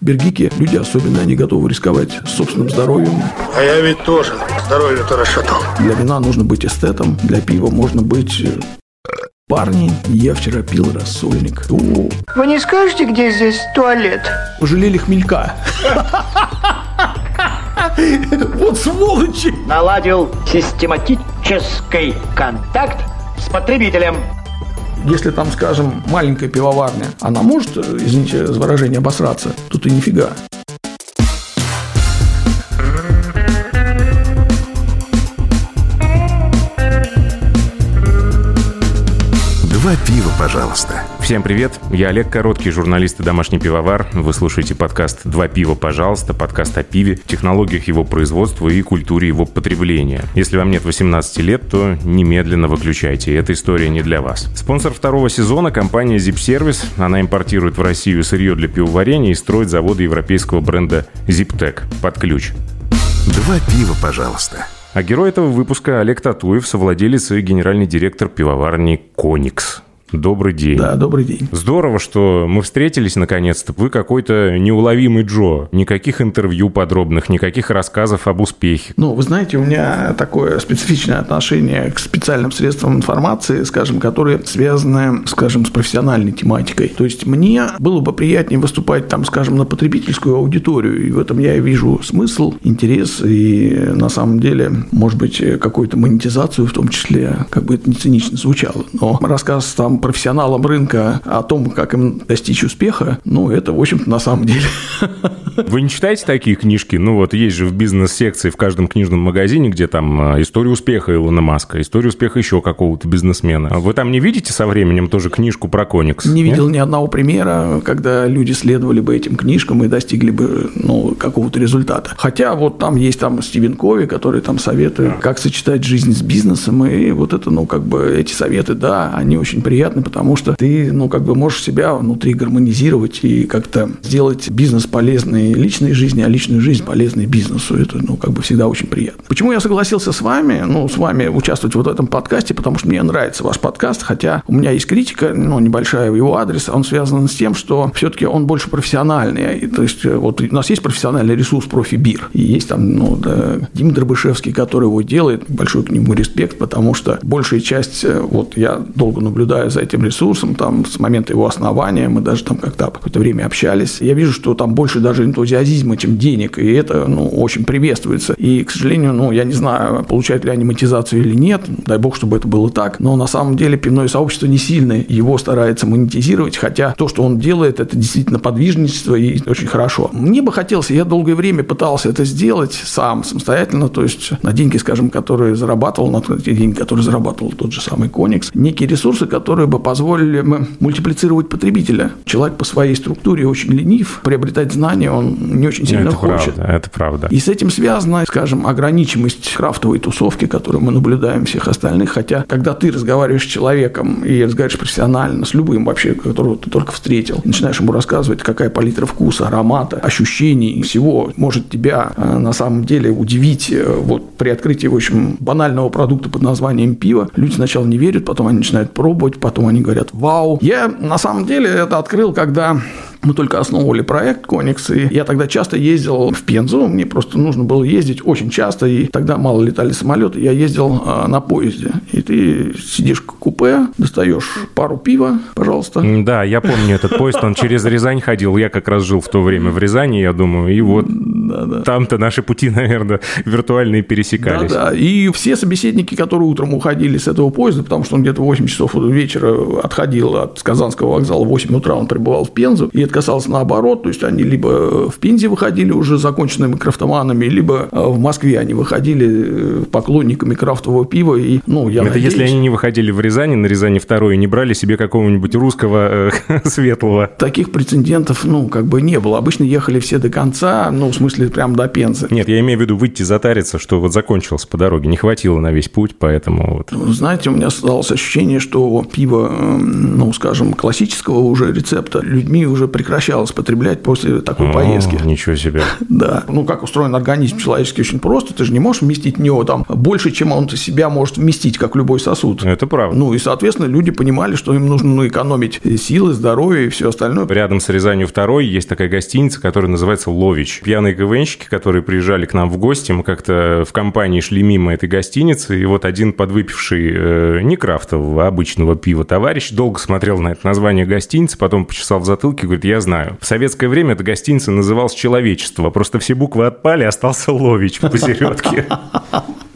бергики люди особенно, они готовы рисковать собственным здоровьем. А я ведь тоже здоровье-то расшатал. Для вина нужно быть эстетом, для пива можно быть э, Парни, я вчера пил рассольник. О, Вы не скажете, где здесь туалет? пожалели хмелька. Вот сволочи! наладил систематический контакт с потребителем. Если там, скажем, маленькая пивоварня, она может, э, извините за выражение, обосраться? Тут и нифига. Пожалуйста. Всем привет, я Олег Короткий, журналист и домашний пивовар. Вы слушаете подкаст «Два пива, пожалуйста», подкаст о пиве, технологиях его производства и культуре его потребления. Если вам нет 18 лет, то немедленно выключайте, эта история не для вас. Спонсор второго сезона – компания Zip Service. Она импортирует в Россию сырье для пивоварения и строит заводы европейского бренда ZipTech под ключ. Два пива, пожалуйста. А герой этого выпуска Олег Татуев, совладелец и генеральный директор пивоварни «Коникс». Добрый день. Да, добрый день. Здорово, что мы встретились наконец-то. Вы какой-то неуловимый Джо. Никаких интервью подробных, никаких рассказов об успехе. Ну, вы знаете, у меня такое специфичное отношение к специальным средствам информации, скажем, которые связаны, скажем, с профессиональной тематикой. То есть мне было бы приятнее выступать там, скажем, на потребительскую аудиторию, и в этом я вижу смысл, интерес и на самом деле, может быть, какую-то монетизацию в том числе, как бы это не цинично звучало. Но рассказ там профессионалам рынка о том, как им достичь успеха, ну, это, в общем-то, на самом деле Вы не читаете такие книжки? Ну вот есть же в бизнес-секции в каждом книжном магазине, где там э, история успеха Илона Маска, история успеха еще какого-то бизнесмена. Вы там не видите со временем тоже книжку про Коникс? Не видел ни одного примера, когда люди следовали бы этим книжкам и достигли бы ну, какого-то результата. Хотя вот там есть там Стивен Кови, который там советует, как сочетать жизнь с бизнесом. И вот это, ну, как бы эти советы, да, они очень приятны, потому что ты, ну, как бы можешь себя внутри гармонизировать и как-то сделать бизнес полезный личной жизни, а личную жизнь полезной бизнесу. Это, ну, как бы всегда очень приятно. Почему я согласился с вами, ну, с вами участвовать вот в этом подкасте? Потому что мне нравится ваш подкаст, хотя у меня есть критика, ну, небольшая в его адрес, он связан с тем, что все-таки он больше профессиональный. То есть, вот у нас есть профессиональный ресурс профибир, и есть там, ну, да, Дима Дробышевский, который его делает, большой к нему респект, потому что большая часть, э, вот я долго наблюдаю за этим ресурсом, там, с момента его основания, мы даже там как-то какое-то время общались, я вижу, что там больше даже энтузиазма, чем денег, и это, ну, очень приветствуется. И, к сожалению, ну, я не знаю, получают ли они монетизацию или нет, дай бог, чтобы это было так, но на самом деле пивное сообщество не сильно его старается монетизировать, хотя то, что он делает, это действительно подвижничество и очень хорошо. Мне бы хотелось, я долгое время пытался это сделать сам, самостоятельно, то есть на деньги, скажем, которые зарабатывал, на те деньги, которые зарабатывал тот же самый Коникс, некие ресурсы, которые бы позволили бы мультиплицировать потребителя. Человек по своей структуре очень ленив, приобретать знания он не очень сильно это хочет. правда, это правда. И с этим связана, скажем, ограничимость крафтовой тусовки, которую мы наблюдаем всех остальных. Хотя, когда ты разговариваешь с человеком и разговариваешь профессионально, с любым вообще, которого ты только встретил, начинаешь ему рассказывать, какая палитра вкуса, аромата, ощущений всего может тебя э, на самом деле удивить э, вот при открытии, в общем, банального продукта под названием пиво. Люди сначала не верят, потом они начинают пробовать, потом они говорят «Вау!». Я на самом деле это открыл, когда мы только основывали проект Коникс, и я тогда часто ездил в Пензу, мне просто нужно было ездить очень часто, и тогда мало летали самолеты, я ездил а, на поезде, и ты сидишь в купе, достаешь пару пива, пожалуйста. Да, я помню этот поезд, он через Рязань ходил. Я как раз жил в то время в Рязани, я думаю, и вот там-то наши пути, наверное, виртуальные пересекались. Да, да. И все собеседники, которые утром уходили с этого поезда, потому что он где-то в 8 часов вечера отходил от Казанского вокзала, в 8 утра он прибывал в Пензу, и это касалось наоборот, то есть они либо в Пензе выходили уже законченными крафтоманами, либо э, в Москве они выходили э, поклонниками крафтового пива, и, ну, я Это надеюсь- если они не выходили в Рязани, на Рязани второй, не брали себе какого-нибудь русского э, светлого. Таких прецедентов, ну, как бы не было. Обычно ехали все до конца, ну, в смысле, прям до Пензы. Нет, я имею в виду выйти затариться, что вот закончилось по дороге. Не хватило на весь путь, поэтому вот. Вы знаете, у меня создалось ощущение, что пиво, эм, ну, скажем, классического уже рецепта людьми уже прекращалось потреблять после такой О, поездки. Ничего себе. Да. Ну, как устроен организм человеческий очень просто. Ты же не можешь вместить в него там больше, чем он себя может вместить, как любой сосуд. Это правда. Ну, и, соответственно, люди понимали, что им нужно ну, экономить силы, здоровье и все остальное. Рядом с Рязанью второй есть такая гостиница, которая называется «Лович». Пьяные КВНщики, которые приезжали к нам в гости, мы как-то в компании шли мимо этой гостиницы, и вот один подвыпивший э, не крафтового, а обычного пива товарищ долго смотрел на это название гостиницы, потом почесал в затылке и говорит, я знаю. В советское время эта гостиница называлась «Человечество», просто все буквы отпали, остался «Лович» посередке.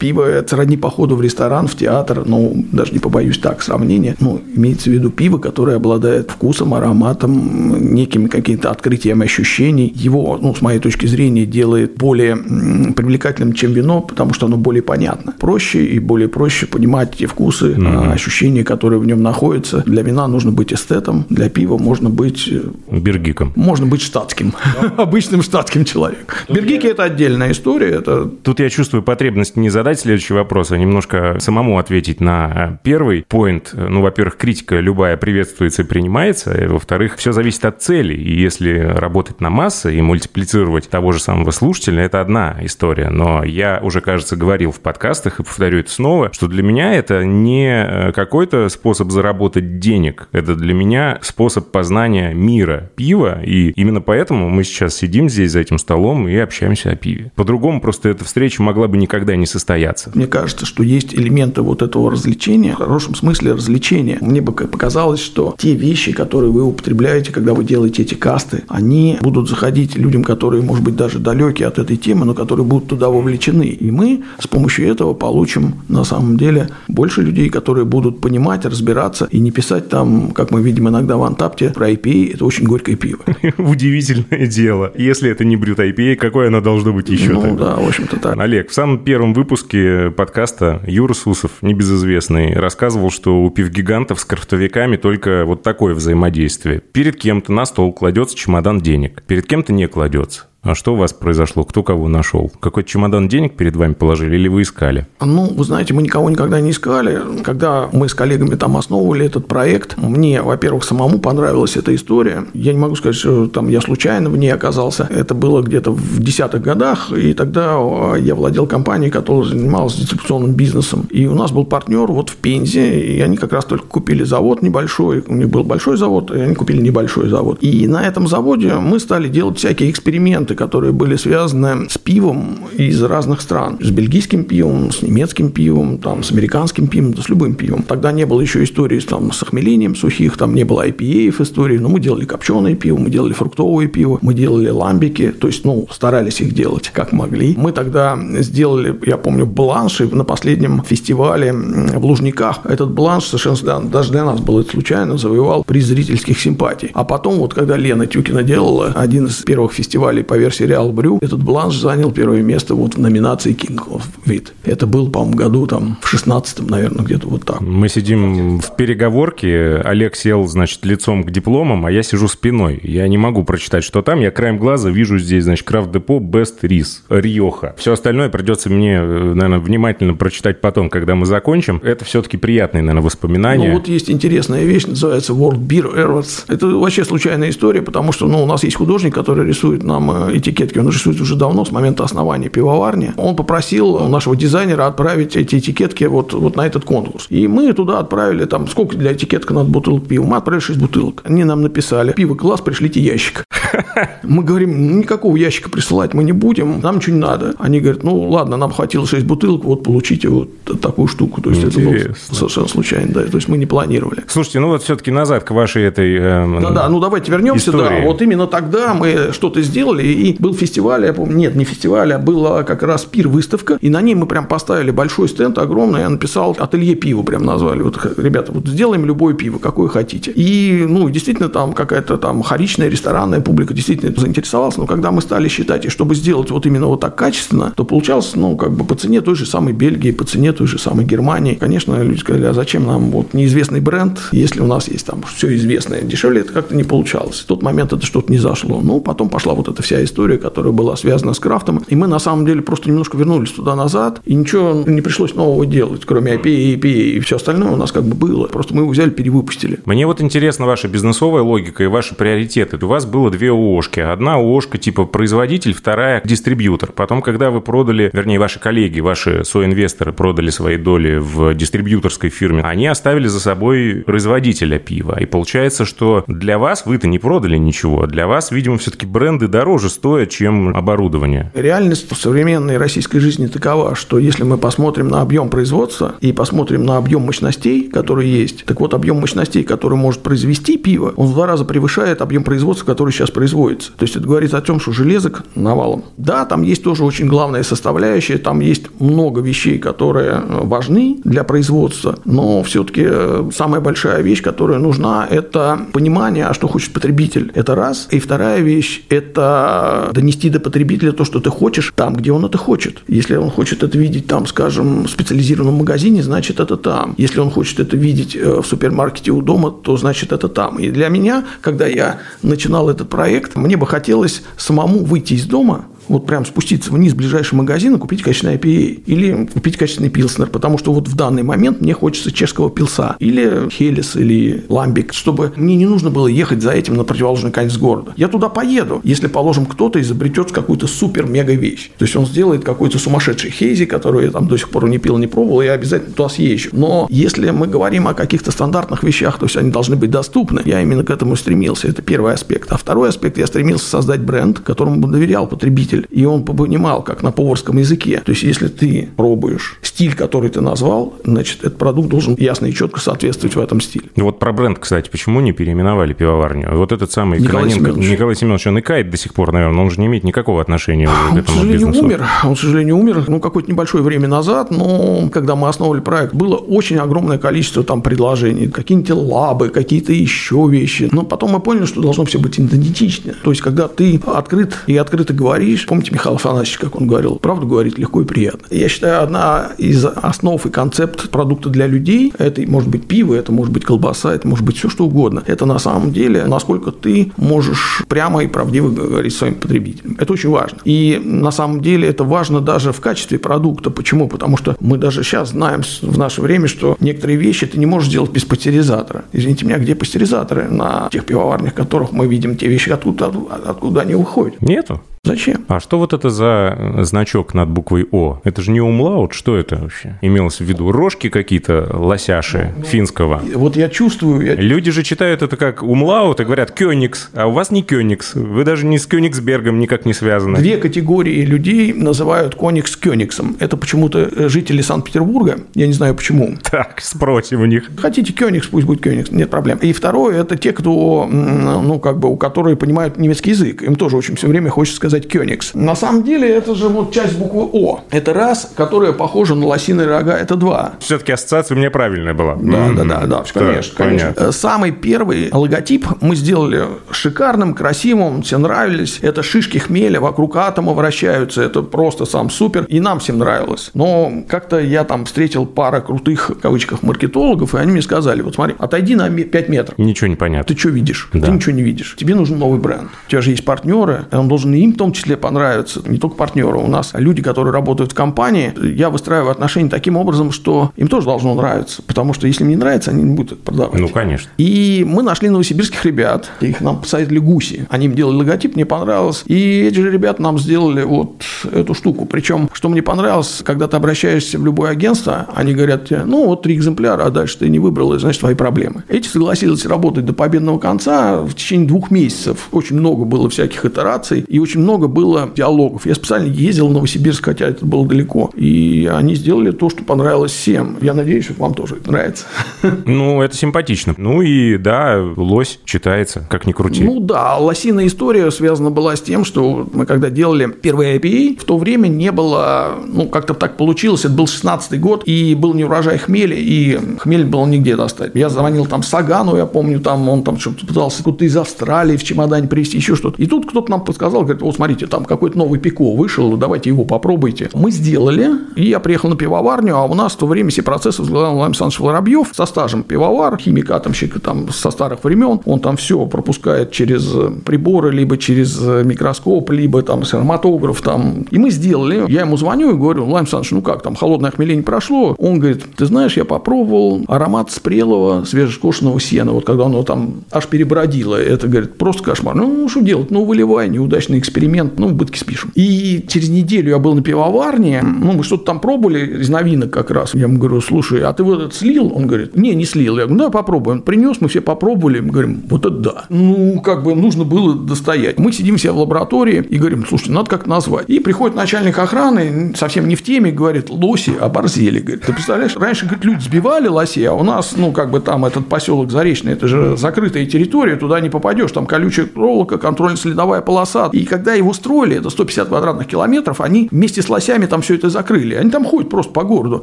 Пиво – это сродни походу в ресторан, в театр, ну, даже не побоюсь так сравнения. Ну, имеется в виду пиво, которое обладает вкусом, ароматом, некими какими-то открытиями ощущений. Его, ну, с моей точки зрения, делает более привлекательным, чем вино, потому что оно более понятно. Проще и более проще понимать эти вкусы, mm-hmm. ощущения, которые в нем находятся. Для вина нужно быть эстетом, для пива можно быть... Э, Бергиком. Можно быть штатским, обычным штатским человеком. Бергики – это отдельная история. Тут я чувствую потребность не задать следующий вопрос, а немножко самому ответить на первый поинт. Ну, во-первых, критика любая приветствуется и принимается, и, во-вторых, все зависит от цели. И если работать на массы и мультиплицировать того же самого слушателя, это одна история. Но я уже, кажется, говорил в подкастах и повторю это снова, что для меня это не э, какой-то способ заработать денег. Это для меня способ познания мира пива. И именно поэтому мы сейчас сидим здесь за этим столом и общаемся о пиве. По-другому просто эта встреча могла бы никогда не состояться. Мне кажется, что есть элементы вот этого развлечения, в хорошем смысле развлечения. Мне бы показалось, что те вещи, которые вы употребляете, когда вы делаете эти касты, они будут заходить людям, которые, может быть, даже далекие от этой темы, но которые будут туда вовлечены. И мы с помощью этого получим, на самом деле, больше людей, которые будут понимать, разбираться и не писать там, как мы видим иногда в Антапте, про IPA – это очень горькое пиво. Удивительное дело. Если это не брют IPA, какое оно должно быть еще? Ну да, в общем-то так. Олег, в самом первом выпуске подкаста Юра Сусов, небезызвестный, рассказывал, что у пивгигантов с крафтовиками только вот такое взаимодействие. Перед кем-то на стол кладется чемодан денег, перед кем-то не кладется. А что у вас произошло? Кто кого нашел? Какой-то чемодан денег перед вами положили или вы искали? Ну, вы знаете, мы никого никогда не искали. Когда мы с коллегами там основывали этот проект, мне, во-первых, самому понравилась эта история. Я не могу сказать, что там я случайно в ней оказался. Это было где-то в десятых годах, и тогда а, я владел компанией, которая занималась дистрибуционным бизнесом. И у нас был партнер вот в Пензе, и они как раз только купили завод небольшой. У них был большой завод, и они купили небольшой завод. И на этом заводе мы стали делать всякие эксперименты продукты, которые были связаны с пивом из разных стран. С бельгийским пивом, с немецким пивом, там, с американским пивом, с любым пивом. Тогда не было еще истории там, с охмелением сухих, там не было IPA истории, но мы делали копченое пиво, мы делали фруктовое пиво, мы делали ламбики, то есть, ну, старались их делать как могли. Мы тогда сделали, я помню, бланши на последнем фестивале в Лужниках. Этот бланш совершенно даже для нас был случайно, завоевал приз зрительских симпатий. А потом, вот когда Лена Тюкина делала один из первых фестивалей по версии Реал Брю, этот бланш занял первое место вот в номинации King of Wit. Это был, по-моему, году там в 16-м, наверное, где-то вот так. Мы сидим в переговорке, Олег сел, значит, лицом к дипломам, а я сижу спиной. Я не могу прочитать, что там. Я краем глаза вижу здесь, значит, Крафт Депо, Best Рис, Риоха. Все остальное придется мне, наверное, внимательно прочитать потом, когда мы закончим. Это все-таки приятные, наверное, воспоминания. Ну, вот есть интересная вещь, называется World Beer Awards. Это вообще случайная история, потому что, ну, у нас есть художник, который рисует нам э, этикетки, он рисует уже давно, с момента основания пивоварни. Он попросил нашего дизайнера отправить эти этикетки вот, вот на этот конкурс. И мы туда отправили, там, сколько для этикетки надо бутылок пива? Мы отправили 6 бутылок. Они нам написали, пиво класс, пришлите ящик. Мы говорим, «Ну, никакого ящика присылать мы не будем, нам ничего не надо. Они говорят, ну ладно, нам хватило 6 бутылок, вот получите вот такую штуку. То есть Интересно. это было совершенно случайно, да, то есть мы не планировали. Слушайте, ну вот все-таки назад к вашей этой э, Да-да, ну давайте вернемся, истории. да, вот именно тогда мы что-то сделали, и был фестиваль, я помню, нет, не фестиваль, а была как раз пир-выставка, и на ней мы прям поставили большой стенд огромный, я написал ателье пива прям назвали. Вот, ребята, вот сделаем любое пиво, какое хотите. И, ну, действительно, там какая-то там харичная ресторанная публика действительно заинтересовалась, но когда мы стали считать, и чтобы сделать вот именно вот так качественно, то получалось, ну, как бы по цене той же самой Бельгии, по цене той же самой Германии. Конечно, люди сказали, а зачем нам вот неизвестный бренд, если у нас есть там все известное. Дешевле это как-то не получалось. В тот момент это что-то не зашло. Ну, потом пошла вот эта вся история, которая была связана с крафтом. И мы, на самом деле, просто немножко вернулись туда-назад, и ничего не пришлось нового делать, кроме IPA, EPA и все остальное у нас как бы было. Просто мы его взяли, перевыпустили. Мне вот интересна ваша бизнесовая логика и ваши приоритеты. У вас было две ООшки. Одна ООшка типа производитель, вторая дистрибьютор. Потом, когда вы продали, вернее, ваши коллеги, ваши соинвесторы продали свои доли в дистрибьюторской фирме, они оставили за собой производителя пива. И получается, что для вас вы-то не продали ничего. Для вас, видимо, все-таки бренды дороже стоят, чем оборудование. Реальность современной российской жизни такова, что если мы посмотрим на объем производства и посмотрим на объем мощностей, которые есть, так вот объем мощностей, который может произвести пиво, он в два раза превышает объем производства, который сейчас производится. То есть это говорит о том, что железок навалом. Да, там есть тоже очень главная составляющая, там есть много вещей, которые важны для производства, но все-таки э, самая большая вещь, которая нужна, это понимание, а что хочет потребитель. Это раз. И вторая вещь – это донести до потребителя то, что ты хочешь, там, где он это хочет. Если он хочет это видеть там, скажем, в специализированном магазине, значит, это там. Если он хочет это видеть э, в супермаркете у дома, то значит, это там. И для меня, когда я начинал этот проект, мне бы хотелось самому выйти из дома, вот прям спуститься вниз в ближайший магазин и купить качественный IPA. Или купить качественный пилснер, потому что вот в данный момент мне хочется чешского пилса. Или Хелис, или Ламбик, чтобы мне не нужно было ехать за этим на противоположный конец города. Я туда поеду, если, положим, кто-то изобретет какую-то супер-мега вещь. То есть он сделает какой-то сумасшедший хейзи, который я там до сих пор не пил, не пробовал, я обязательно туда съезжу. Но если мы говорим о каких-то стандартных вещах, то есть они должны быть доступны, я именно к этому стремился. Это первый аспект. А второй аспект, я стремился создать бренд, которому бы доверял потребитель потребитель, и он понимал, как на поварском языке. То есть, если ты пробуешь стиль, который ты назвал, значит, этот продукт должен ясно и четко соответствовать в этом стиле. И вот про бренд, кстати, почему не переименовали пивоварню? Вот этот самый Николай Кононенко, Семенович. Николай Семенович, он икает до сих пор, наверное, но он же не имеет никакого отношения к Он, к этому сожалению, бизнесу. умер. Он, к сожалению, умер, ну, какое-то небольшое время назад, но когда мы основывали проект, было очень огромное количество там предложений, какие-нибудь лабы, какие-то еще вещи. Но потом мы поняли, что должно все быть идентично. То есть, когда ты открыт и открыто говоришь, помните Михаил Афанасьевич, как он говорил, правду говорить легко и приятно. Я считаю, одна из основ и концепт продукта для людей, это может быть пиво, это может быть колбаса, это может быть все что угодно. Это на самом деле, насколько ты можешь прямо и правдиво говорить своим потребителям. Это очень важно. И на самом деле это важно даже в качестве продукта. Почему? Потому что мы даже сейчас знаем в наше время, что некоторые вещи ты не можешь сделать без пастеризатора. Извините меня, где пастеризаторы на тех пивоварнях, которых мы видим те вещи, откуда, откуда они выходят? Нету? Зачем? А что вот это за э, значок над буквой О? Это же не умлаут, что это вообще? Имелось в виду рожки какие-то лосяши финского. Вот я чувствую, я Люди же читают это как умлаут и говорят Кёникс, а у вас не Кёникс. Вы даже не с Кёнигсбергом никак не связаны. Две категории людей называют коникс кёниксом. Это почему-то жители Санкт-Петербурга. Я не знаю почему. Так, спросим у них. Хотите кёникс, пусть будет кёникс, нет проблем. И второе, это те, кто, ну, как бы, у которых понимают немецкий язык. Им тоже очень все время хочется сказать кёникс. На самом деле, это же вот часть буквы О. Это раз, которая похожа на лосиные рога, это два. Все-таки ассоциация у меня правильная была. Да, да, да, да, конечно, конечно. понятно. Самый первый логотип мы сделали шикарным, красивым, все нравились. Это шишки хмеля вокруг атома вращаются, это просто сам супер, и нам всем нравилось. Но как-то я там встретил пара крутых, в кавычках, маркетологов, и они мне сказали, вот смотри, отойди на 5 метров. Ничего не понятно. Ты что видишь? Да. Ты ничего не видишь. Тебе нужен новый бренд. У тебя же есть партнеры, он должен им в том числе понравиться. Не только партнеры. У нас люди, которые работают в компании, я выстраиваю отношения таким образом, что им тоже должно нравиться. Потому что если им не нравится, они не будут это продавать. Ну, конечно. И мы нашли новосибирских ребят, их нам посоветовали гуси. Они им делали логотип, мне понравилось. И эти же ребята нам сделали вот эту штуку. Причем, что мне понравилось, когда ты обращаешься в любое агентство, они говорят тебе, ну вот три экземпляра, а дальше ты не выбрал, и значит твои проблемы. Эти согласились работать до победного конца в течение двух месяцев. Очень много было всяких итераций и очень много было диалогов. Я специально ездил в Новосибирск, хотя это было далеко. И они сделали то, что понравилось всем. Я надеюсь, что вам тоже это нравится. Ну, это симпатично. Ну и да, лось читается, как ни крути. Ну да, лосиная история связана была с тем, что мы когда делали первый IPA, в то время не было, ну как-то так получилось, это был 16 год, и был не урожай хмеля, и хмель было нигде достать. Я звонил там Сагану, я помню, там он там что-то пытался откуда-то из Австралии в чемодане привезти, еще что-то. И тут кто-то нам подсказал, говорит, вот смотрите, там какой-то новый пико вышел, давайте его попробуйте. Мы сделали, и я приехал на пивоварню, а у нас в то время все процессы возглавлял Владимир Александрович Воробьев со стажем пивовар, химик, атомщик там со старых времен. Он там все пропускает через приборы, либо через микроскоп, либо там схематограф там. И мы сделали. Я ему звоню и говорю, Владимир Александрович, ну как там, холодное охмеление прошло? Он говорит, ты знаешь, я попробовал аромат спрелого свежескошенного сена. Вот когда оно там аж перебродило, это, говорит, просто кошмар. Ну, что делать? Ну, выливай, неудачный эксперимент, ну, убытки спишем. И через неделю я был на пивоварне, ну, мы что-то там пробовали из новинок как раз. Я ему говорю, слушай, а ты вот этот слил? Он говорит, не, не слил. Я говорю, ну, попробуем. Принес, мы все попробовали, мы говорим, вот это да. Ну, как бы нужно было достоять. Мы сидим все в лаборатории и говорим, слушайте, надо как-то назвать. И приходит начальник охраны, совсем не в теме, говорит, лоси оборзели. Говорит, ты представляешь, раньше, говорит, люди сбивали лосей, а у нас, ну, как бы там этот поселок Заречный, это же закрытая территория, туда не попадешь, там колючая проволока, контрольно-следовая полоса. И когда его строили, это 150 квадратных километров, они вместе с лосями там все это закрыли. Они там ходят просто по городу.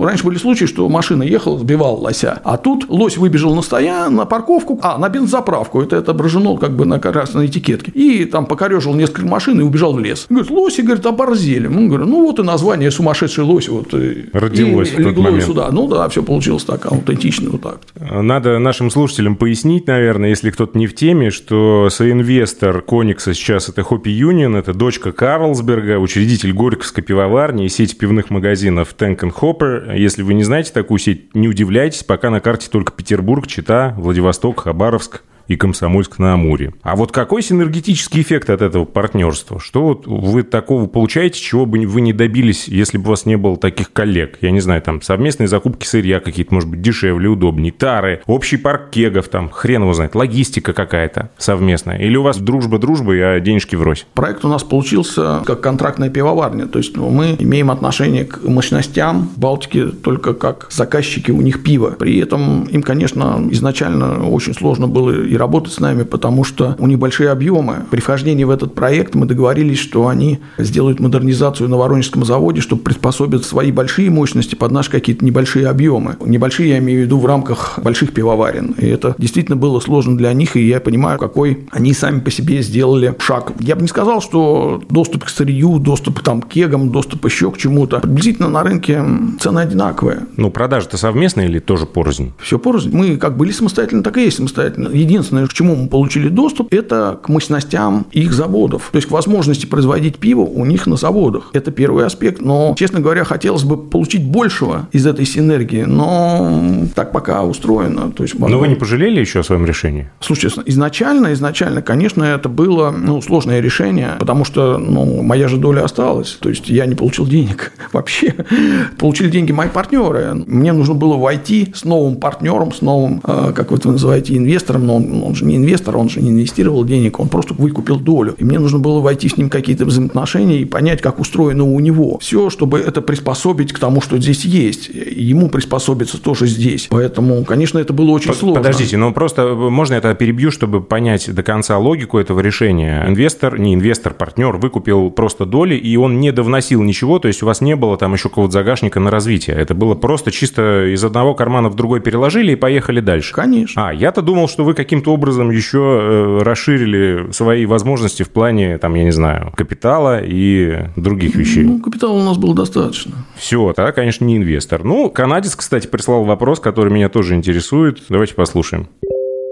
Раньше были случаи, что машина ехала, сбивала лося. А тут лось выбежал на стоян, на парковку, а, на бензоправку. Это отображено как бы на красной этикетке. И там покорежил несколько машин и убежал в лес. Говорит, лоси, говорит, оборзели. Ну, говорю, ну вот и название сумасшедший лось. Вот, Родилось и в тот легло момент. сюда. Ну да, все получилось так, аутентично вот так. Надо нашим слушателям пояснить, наверное, если кто-то не в теме, что соинвестор Коникса сейчас это Хоппи Юнион, это дочка Карлсберга, учредитель Горьковской пивоварни и сети пивных магазинов Tank Hopper. Если вы не знаете такую сеть, не удивляйтесь, пока на карте только Петербург, Чита, Владивосток, Хабаровск и Комсомольск на Амуре. А вот какой синергетический эффект от этого партнерства? Что вот вы такого получаете, чего бы вы не добились, если бы у вас не было таких коллег? Я не знаю, там совместные закупки сырья какие-то, может быть, дешевле, удобнее, тары, общий парк кегов, там, хрен его знает, логистика какая-то совместная. Или у вас дружба дружбой, а денежки врозь? Проект у нас получился как контрактная пивоварня. То есть ну, мы имеем отношение к мощностям Балтики только как заказчики у них пива. При этом им, конечно, изначально очень сложно было и работать с нами, потому что у них большие объемы. При вхождении в этот проект мы договорились, что они сделают модернизацию на Воронежском заводе, чтобы приспособить свои большие мощности под наши какие-то небольшие объемы. Небольшие я имею в виду в рамках больших пивоварен. И это действительно было сложно для них, и я понимаю, какой они сами по себе сделали шаг. Я бы не сказал, что доступ к сырью, доступ там, к кегам, доступ еще к чему-то. Приблизительно на рынке цены одинаковые. Ну, продажи-то совместные или тоже порознь? Все порознь. Мы как были самостоятельно, так и есть самостоятельно. Единственное, к чему мы получили доступ, это к мощностям их заводов. То есть к возможности производить пиво у них на заводах. Это первый аспект. Но, честно говоря, хотелось бы получить большего из этой синергии. Но так пока устроено. То есть, Но вы не пожалели еще о своем решении? Слушайте, изначально, изначально, конечно, это было ну, сложное решение, потому что ну, моя же доля осталась. То есть я не получил денег вообще. Получили деньги мои партнеры. Мне нужно было войти с новым партнером, с новым, э, как вы называете, инвестором, но он, он же не инвестор, он же не инвестировал денег, он просто выкупил долю. И мне нужно было войти с ним какие-то взаимоотношения и понять, как устроено у него. Все, чтобы это приспособить к тому, что здесь есть. Ему приспособиться тоже здесь. Поэтому, конечно, это было очень сложно. Подождите, но просто можно это перебью, чтобы понять до конца логику этого решения. Инвестор, не инвестор, партнер выкупил просто доли, и он не довносил ничего, то есть у вас не было там еще какого-то загашника на развитие. Это было просто чисто из одного кармана в другой переложили и поехали дальше. Конечно. А, я-то думал, что вы каким-то образом еще э, расширили свои возможности в плане, там, я не знаю, капитала и других вещей. Ну, капитала у нас было достаточно. Все, тогда, конечно, не инвестор. Ну, канадец, кстати, прислал вопрос, который меня тоже интересует. Давайте послушаем.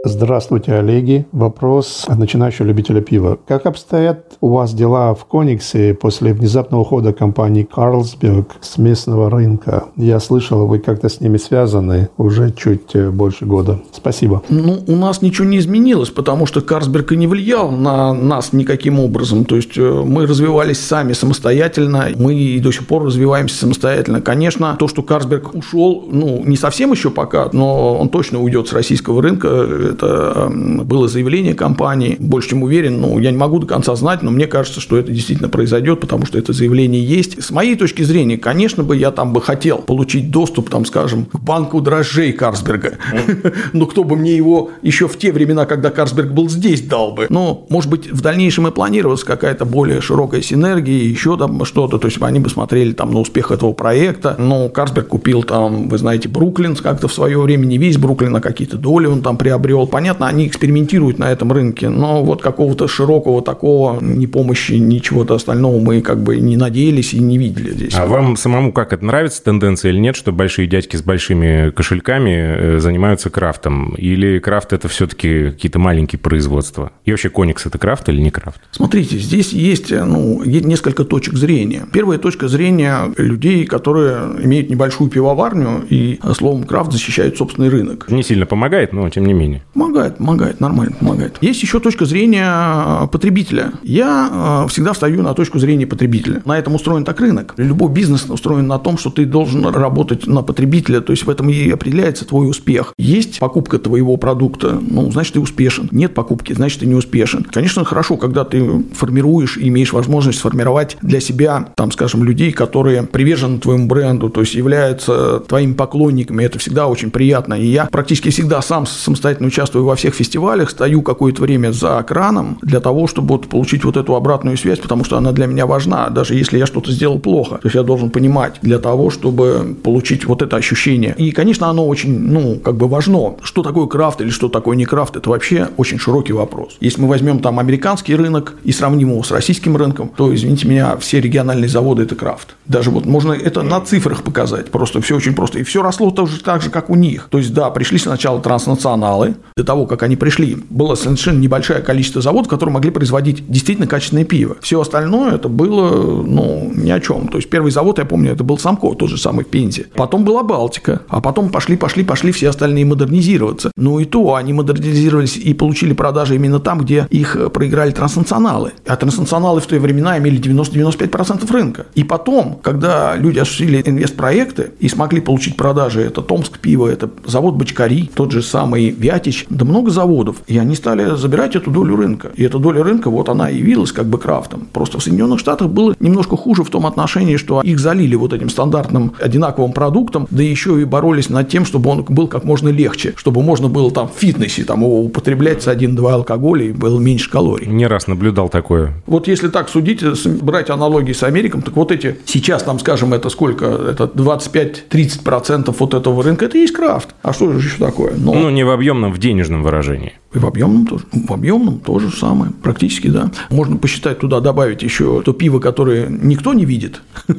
Здравствуйте, Олеги. Вопрос от начинающего любителя пива. Как обстоят у вас дела в Кониксе после внезапного ухода компании Carlsberg с местного рынка? Я слышал, вы как-то с ними связаны уже чуть э, больше года. Спасибо. Ну, у нас ничего не изменилось, потому что Карсберг и не влиял на нас никаким образом. То есть, э, мы развивались сами самостоятельно, мы и до сих пор развиваемся самостоятельно. Конечно, то, что Карсберг ушел, ну, не совсем еще пока, но он точно уйдет с российского рынка. Это эм, было заявление компании. Больше чем уверен, ну, я не могу до конца знать, но мне кажется, что это действительно произойдет, потому что это заявление есть. С моей точки зрения, конечно бы я там бы хотел получить доступ, там, скажем, к банку дрожжей Карсберга. Но кто бы мне его еще в те времена, когда Карсберг был здесь, дал бы. Но, может быть, в дальнейшем и планировалась какая-то более широкая синергия, еще там что-то. То есть, они бы смотрели там на успех этого проекта. Но Карсберг купил там, вы знаете, Бруклин как-то в свое время, не весь Бруклин, а какие-то доли он там приобрел. Делал. Понятно, они экспериментируют на этом рынке, но вот какого-то широкого такого ни помощи, ничего-то остального мы как бы не надеялись и не видели здесь. А вам самому как это нравится тенденция или нет, что большие дядьки с большими кошельками э, занимаются крафтом? Или крафт это все-таки какие-то маленькие производства? И вообще Коникс это крафт или не крафт? Смотрите, здесь есть, ну, есть несколько точек зрения. Первая точка зрения людей, которые имеют небольшую пивоварню и словом крафт защищают собственный рынок. Не сильно помогает, но тем не менее. Помогает, помогает, нормально помогает. Есть еще точка зрения потребителя. Я э, всегда встаю на точку зрения потребителя. На этом устроен так рынок. Любой бизнес устроен на том, что ты должен работать на потребителя, то есть в этом и определяется твой успех. Есть покупка твоего продукта, ну, значит, ты успешен. Нет покупки, значит, ты не успешен. Конечно, хорошо, когда ты формируешь и имеешь возможность сформировать для себя, там, скажем, людей, которые привержены твоему бренду, то есть являются твоими поклонниками, это всегда очень приятно. И я практически всегда сам самостоятельно участвую во всех фестивалях, стою какое-то время за экраном для того, чтобы вот получить вот эту обратную связь, потому что она для меня важна, даже если я что-то сделал плохо. То есть я должен понимать для того, чтобы получить вот это ощущение. И, конечно, оно очень, ну, как бы важно. Что такое крафт или что такое не крафт, это вообще очень широкий вопрос. Если мы возьмем там американский рынок и сравним его с российским рынком, то, извините меня, все региональные заводы – это крафт. Даже вот можно это на цифрах показать, просто все очень просто. И все росло тоже так же, как у них. То есть, да, пришли сначала транснационалы, до того, как они пришли, было совершенно небольшое количество заводов, которые могли производить действительно качественное пиво. Все остальное это было, ну, ни о чем. То есть, первый завод, я помню, это был Самко, тот же самый в Пензе. Потом была Балтика, а потом пошли, пошли, пошли все остальные модернизироваться. Ну и то, они модернизировались и получили продажи именно там, где их проиграли транснационалы. А транснационалы в те времена имели 90-95% рынка. И потом, когда люди осуществили инвестпроекты и смогли получить продажи, это Томск пиво, это завод Бочкари, тот же самый Вятич, да много заводов. И они стали забирать эту долю рынка. И эта доля рынка, вот она явилась как бы крафтом. Просто в Соединенных Штатах было немножко хуже в том отношении, что их залили вот этим стандартным одинаковым продуктом, да еще и боролись над тем, чтобы он был как можно легче, чтобы можно было там в фитнесе там его употреблять с 1-2 алкоголя и было меньше калорий. Не раз наблюдал такое. Вот если так судить, брать аналогии с Америком, так вот эти, сейчас там, скажем, это сколько, это 25-30% вот этого рынка, это и есть крафт. А что же еще такое? Но... Ну, не в объемном, в денежном выражении. И в объемном тоже. В объемном тоже самое. Практически, да. Можно посчитать туда, добавить еще то пиво, которое никто не видит.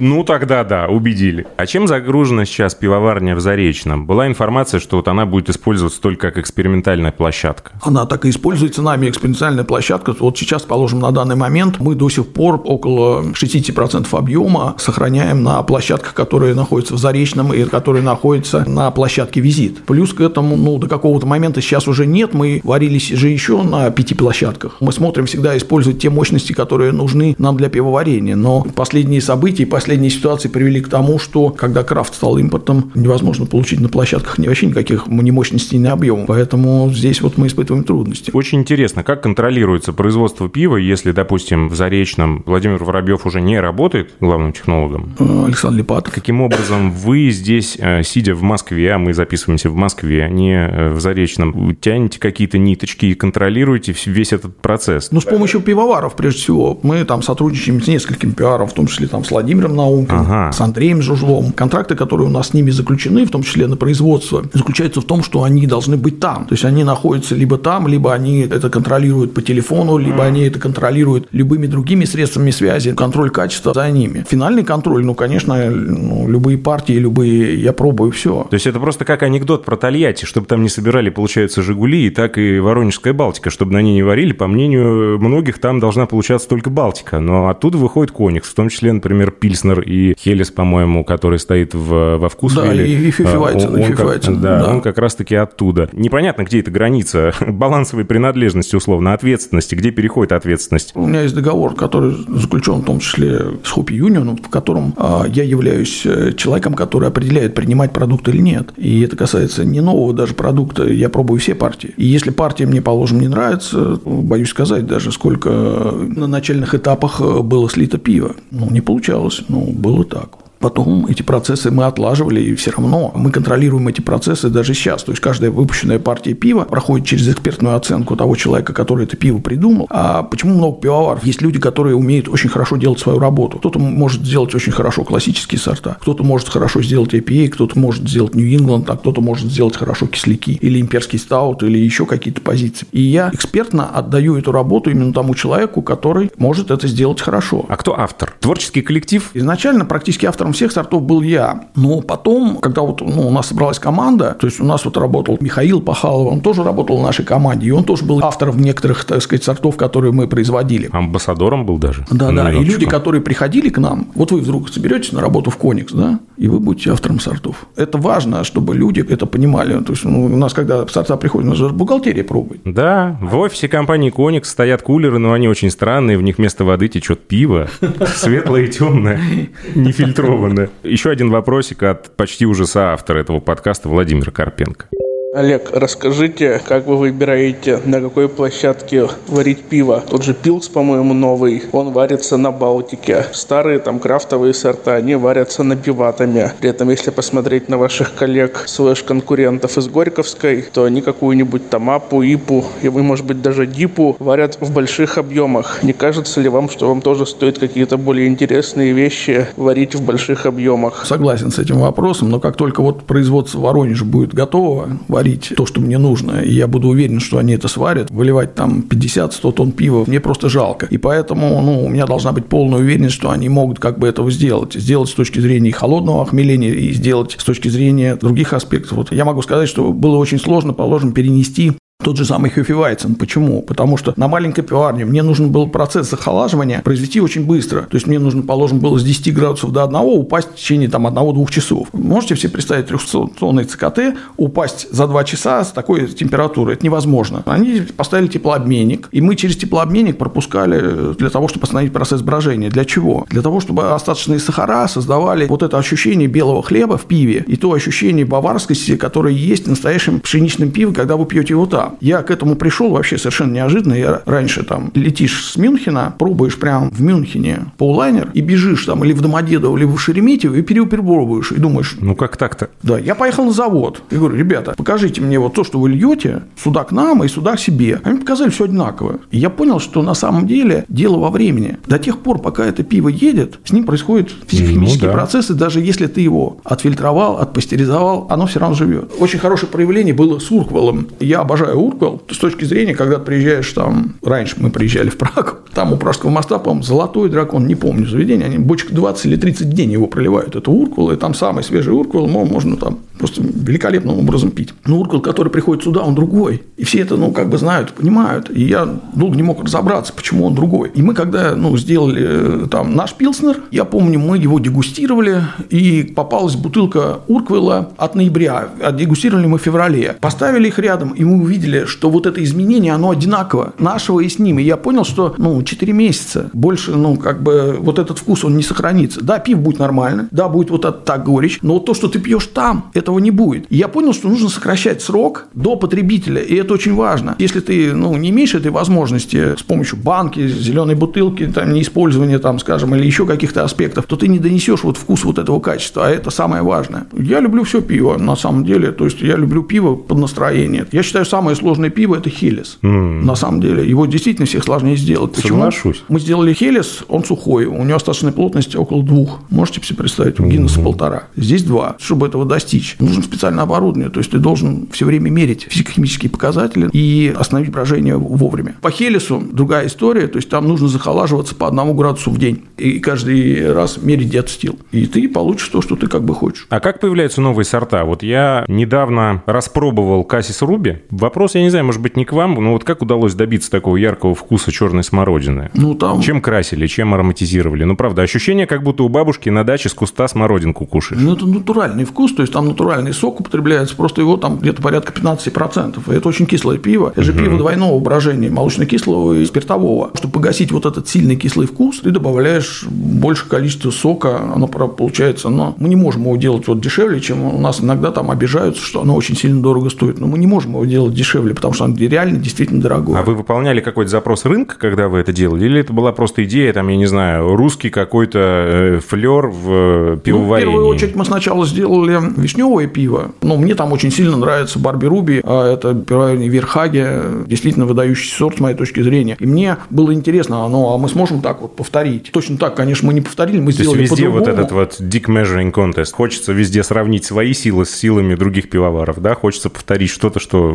Ну, тогда да, убедили. А чем загружена сейчас пивоварня в Заречном? Была информация, что вот она будет использоваться только как экспериментальная площадка. Она так и используется нами, экспериментальная площадка. Вот сейчас, положим, на данный момент мы до сих пор около 60% объема сохраняем на площадках, которые находятся в Заречном и которые находятся на площадке «Визит». Плюс к этому, ну, до какого-то момента сейчас уже нет, мы варились же еще на пяти площадках. Мы смотрим всегда использовать те мощности, которые нужны нам для пивоварения, но последние события, последние ситуации привели к тому, что когда крафт стал импортом, невозможно получить на площадках ни вообще никаких ни мощностей, ни объемов. Поэтому здесь вот мы испытываем трудности. Очень интересно, как контролируется производство пива, если, допустим, в Заречном Владимир Воробьев уже не работает главным технологом? Э, Александр Липатов. Каким образом вы здесь, э, сидя в Москве, а мы записываемся в Москве, а не э, в Заречном, тянете какие-то ниточки и контролируете весь этот процесс? Ну, с помощью пивоваров, прежде всего. Мы там сотрудничаем с несколькими пивоваром, в том числе там с Владимиром Наумкин, ага. с Андреем Жужлом. Контракты, которые у нас с ними заключены, в том числе на производство, заключаются в том, что они должны быть там. То есть они находятся либо там, либо они это контролируют по телефону, либо они это контролируют любыми другими средствами связи. Контроль качества за ними. Финальный контроль, ну, конечно, ну, любые партии, любые, я пробую все. То есть это просто как анекдот про Тольятти, чтобы там не собирали, получается, Жигули, и так и Воронежская Балтика, чтобы на ней не варили. По мнению многих, там должна получаться только Балтика. Но оттуда выходит Коникс, в том числе, например, Пильснер и Хелес, по-моему, который стоит в, во вкусе. Да, и, и Фифивайцен, он, он, да, да, он как раз-таки оттуда. Непонятно, где эта граница балансовой принадлежности, условно, ответственности, где переходит ответственность. У меня есть договор, который заключен в том числе с Хопи Юнион, в котором а, я являюсь э, человеком, который определяет, принимать продукт или нет. И это касается не нового даже продукта, я пробую все партии. И если партия мне, положим, не нравится, боюсь сказать даже, сколько на начальных этапах было слито пиво. Ну, не получалось, ну, было так. Потом эти процессы мы отлаживали, и все равно мы контролируем эти процессы даже сейчас. То есть каждая выпущенная партия пива проходит через экспертную оценку того человека, который это пиво придумал. А почему много пивоваров? Есть люди, которые умеют очень хорошо делать свою работу. Кто-то может сделать очень хорошо классические сорта, кто-то может хорошо сделать IPA, кто-то может сделать New England, а кто-то может сделать хорошо кисляки или имперский стаут или еще какие-то позиции. И я экспертно отдаю эту работу именно тому человеку, который может это сделать хорошо. А кто автор? Творческий коллектив? Изначально практически автором всех сортов был я. Но потом, когда вот ну, у нас собралась команда, то есть у нас вот работал Михаил Пахалов, он тоже работал в нашей команде, и он тоже был автором некоторых, так сказать, сортов, которые мы производили. Амбассадором был даже? Да, да. И люди, которые приходили к нам, вот вы вдруг соберетесь на работу в Коникс, да, и вы будете автором сортов. Это важно, чтобы люди это понимали. То есть ну, у нас, когда сорта приходят, у нас же бухгалтерия пробует. Да, в офисе компании Коникс стоят кулеры, но они очень странные, в них вместо воды течет пиво, светлое и темное, нефильтрованное. Еще один вопросик от почти уже соавтора этого подкаста Владимира Карпенко. Олег, расскажите, как вы выбираете, на какой площадке варить пиво? Тот же Пилс, по-моему, новый, он варится на Балтике. Старые там крафтовые сорта, они варятся на пиватами. При этом, если посмотреть на ваших коллег, слэш-конкурентов из Горьковской, то они какую-нибудь там Апу, Ипу, и вы, может быть, даже Дипу варят в больших объемах. Не кажется ли вам, что вам тоже стоит какие-то более интересные вещи варить в больших объемах? Согласен с этим вопросом, но как только вот производство в Воронеже будет готово, варить то, что мне нужно, и я буду уверен, что они это сварят, выливать там 50-100 тонн пива, мне просто жалко. И поэтому ну, у меня должна быть полная уверенность, что они могут как бы этого сделать. Сделать с точки зрения холодного охмеления, и сделать с точки зрения других аспектов. Вот я могу сказать, что было очень сложно, положим, перенести тот же самый Хёфевайцен. Почему? Потому что на маленькой пиварне мне нужен был процесс захолаживания произвести очень быстро. То есть мне нужно, положим, было с 10 градусов до 1 упасть в течение там 1-2 часов. Можете себе представить 300-тонный ЦКТ упасть за 2 часа с такой температурой? Это невозможно. Они поставили теплообменник, и мы через теплообменник пропускали для того, чтобы остановить процесс брожения. Для чего? Для того, чтобы остаточные сахара создавали вот это ощущение белого хлеба в пиве и то ощущение баварскости, которое есть в настоящем пшеничном пиве, когда вы пьете его там. Я к этому пришел вообще совершенно неожиданно. Я раньше там летишь с Мюнхена, пробуешь прямо в Мюнхене поллайнер и бежишь там или в Домодедово, либо в Шереметьево и перепробуешь. И думаешь, Ну как так-то? да, я поехал на завод. И говорю, ребята, покажите мне вот то, что вы льете, сюда к нам и сюда к себе. Они показали все одинаково. И я понял, что на самом деле дело во времени. До тех пор, пока это пиво едет, с ним происходят физико-химические Ну да. процессы, даже если ты его отфильтровал, отпастеризовал, оно все равно живет. Очень хорошее проявление было с Урквеллом. Я обожаю Урквелл с точки зрения, когда приезжаешь там, раньше мы приезжали в Прагу, там у Пражского моста, по-моему, золотой дракон, не помню заведение, они бочек 20 или 30 дней его проливают. Это Урквелл, и там самый свежий Урквелл, но можно там просто великолепным образом пить. Но Урквелл, который приходит сюда, он другой. И все это, ну, как бы знают, понимают. И я долго не мог разобраться, почему он другой. И мы, когда, ну, сделали э, там наш пилснер, я помню, мы его дегустировали, и попалась бутылка Урквелла от ноября. А дегустировали мы в феврале. Поставили их рядом, и мы увидели, что вот это изменение, оно одинаково. Нашего и с ним. И я понял, что, ну, 4 месяца. Больше, ну, как бы, вот этот вкус, он не сохранится. Да, пиво будет нормально. Да, будет вот это так горечь. Но вот то, что ты пьешь там, этого не будет. И я понял, что нужно сокращать срок до потребителя. И это очень важно. Если ты, ну, не имеешь этой возможности с помощью банки, зеленой бутылки, там, неиспользования, там, скажем, или еще каких-то аспектов, то ты не донесешь вот вкус вот этого качества. А это самое важное. Я люблю все пиво, на самом деле. То есть, я люблю пиво под настроение. Я считаю, самое сложное пиво – это Хелес. На самом деле. Его действительно всех сложнее сделать. Почему? Соглашусь. Мы сделали Хелес, он сухой, у него остаточная плотность около двух. Можете себе представить, у Гиннесса полтора. Здесь два. Чтобы этого достичь, нужно специальное оборудование. То есть ты должен все время мерить физико-химические показатели и остановить брожение вовремя. По Хелесу другая история, то есть там нужно захолаживаться по одному градусу в день. И каждый раз мерить диацетил. И ты получишь то, что ты как бы хочешь. А как появляются новые сорта? Вот я недавно распробовал Кассис Руби. Вопрос, я не знаю, может быть, не к вам, но вот как удалось добиться такого яркого вкуса черной смородины? Ну, там... Чем красили, чем ароматизировали? Ну, правда, ощущение, как будто у бабушки на даче с куста смородинку кушаешь. Ну, это натуральный вкус, то есть там натуральный сок употребляется, просто его там где-то порядка 15%. И это очень кислое пиво. Это же пиво двойного брожения, молочно-кислого и спиртового. Чтобы погасить вот этот сильный кислый вкус, ты добавляешь больше количество сока, оно получается, но мы не можем его делать вот дешевле, чем у нас иногда там обижаются, что оно очень сильно дорого стоит. Но мы не можем его делать дешевле. Дешевле, потому что оно реально действительно дорогое. А вы выполняли какой-то запрос рынка, когда вы это делали? Или это была просто идея, там, я не знаю, русский какой-то э, флер в пивоварении? Ну, в первую очередь мы сначала сделали вишневое пиво. Ну, мне там очень сильно нравится Барби Руби, а это пивоварение Верхаге, действительно выдающийся сорт с моей точки зрения. И мне было интересно, ну, а мы сможем так вот повторить? Точно так, конечно, мы не повторили, мы То сделали есть везде вот этот вот dick measuring contest. Хочется везде сравнить свои силы с силами других пивоваров, да? Хочется повторить что-то, что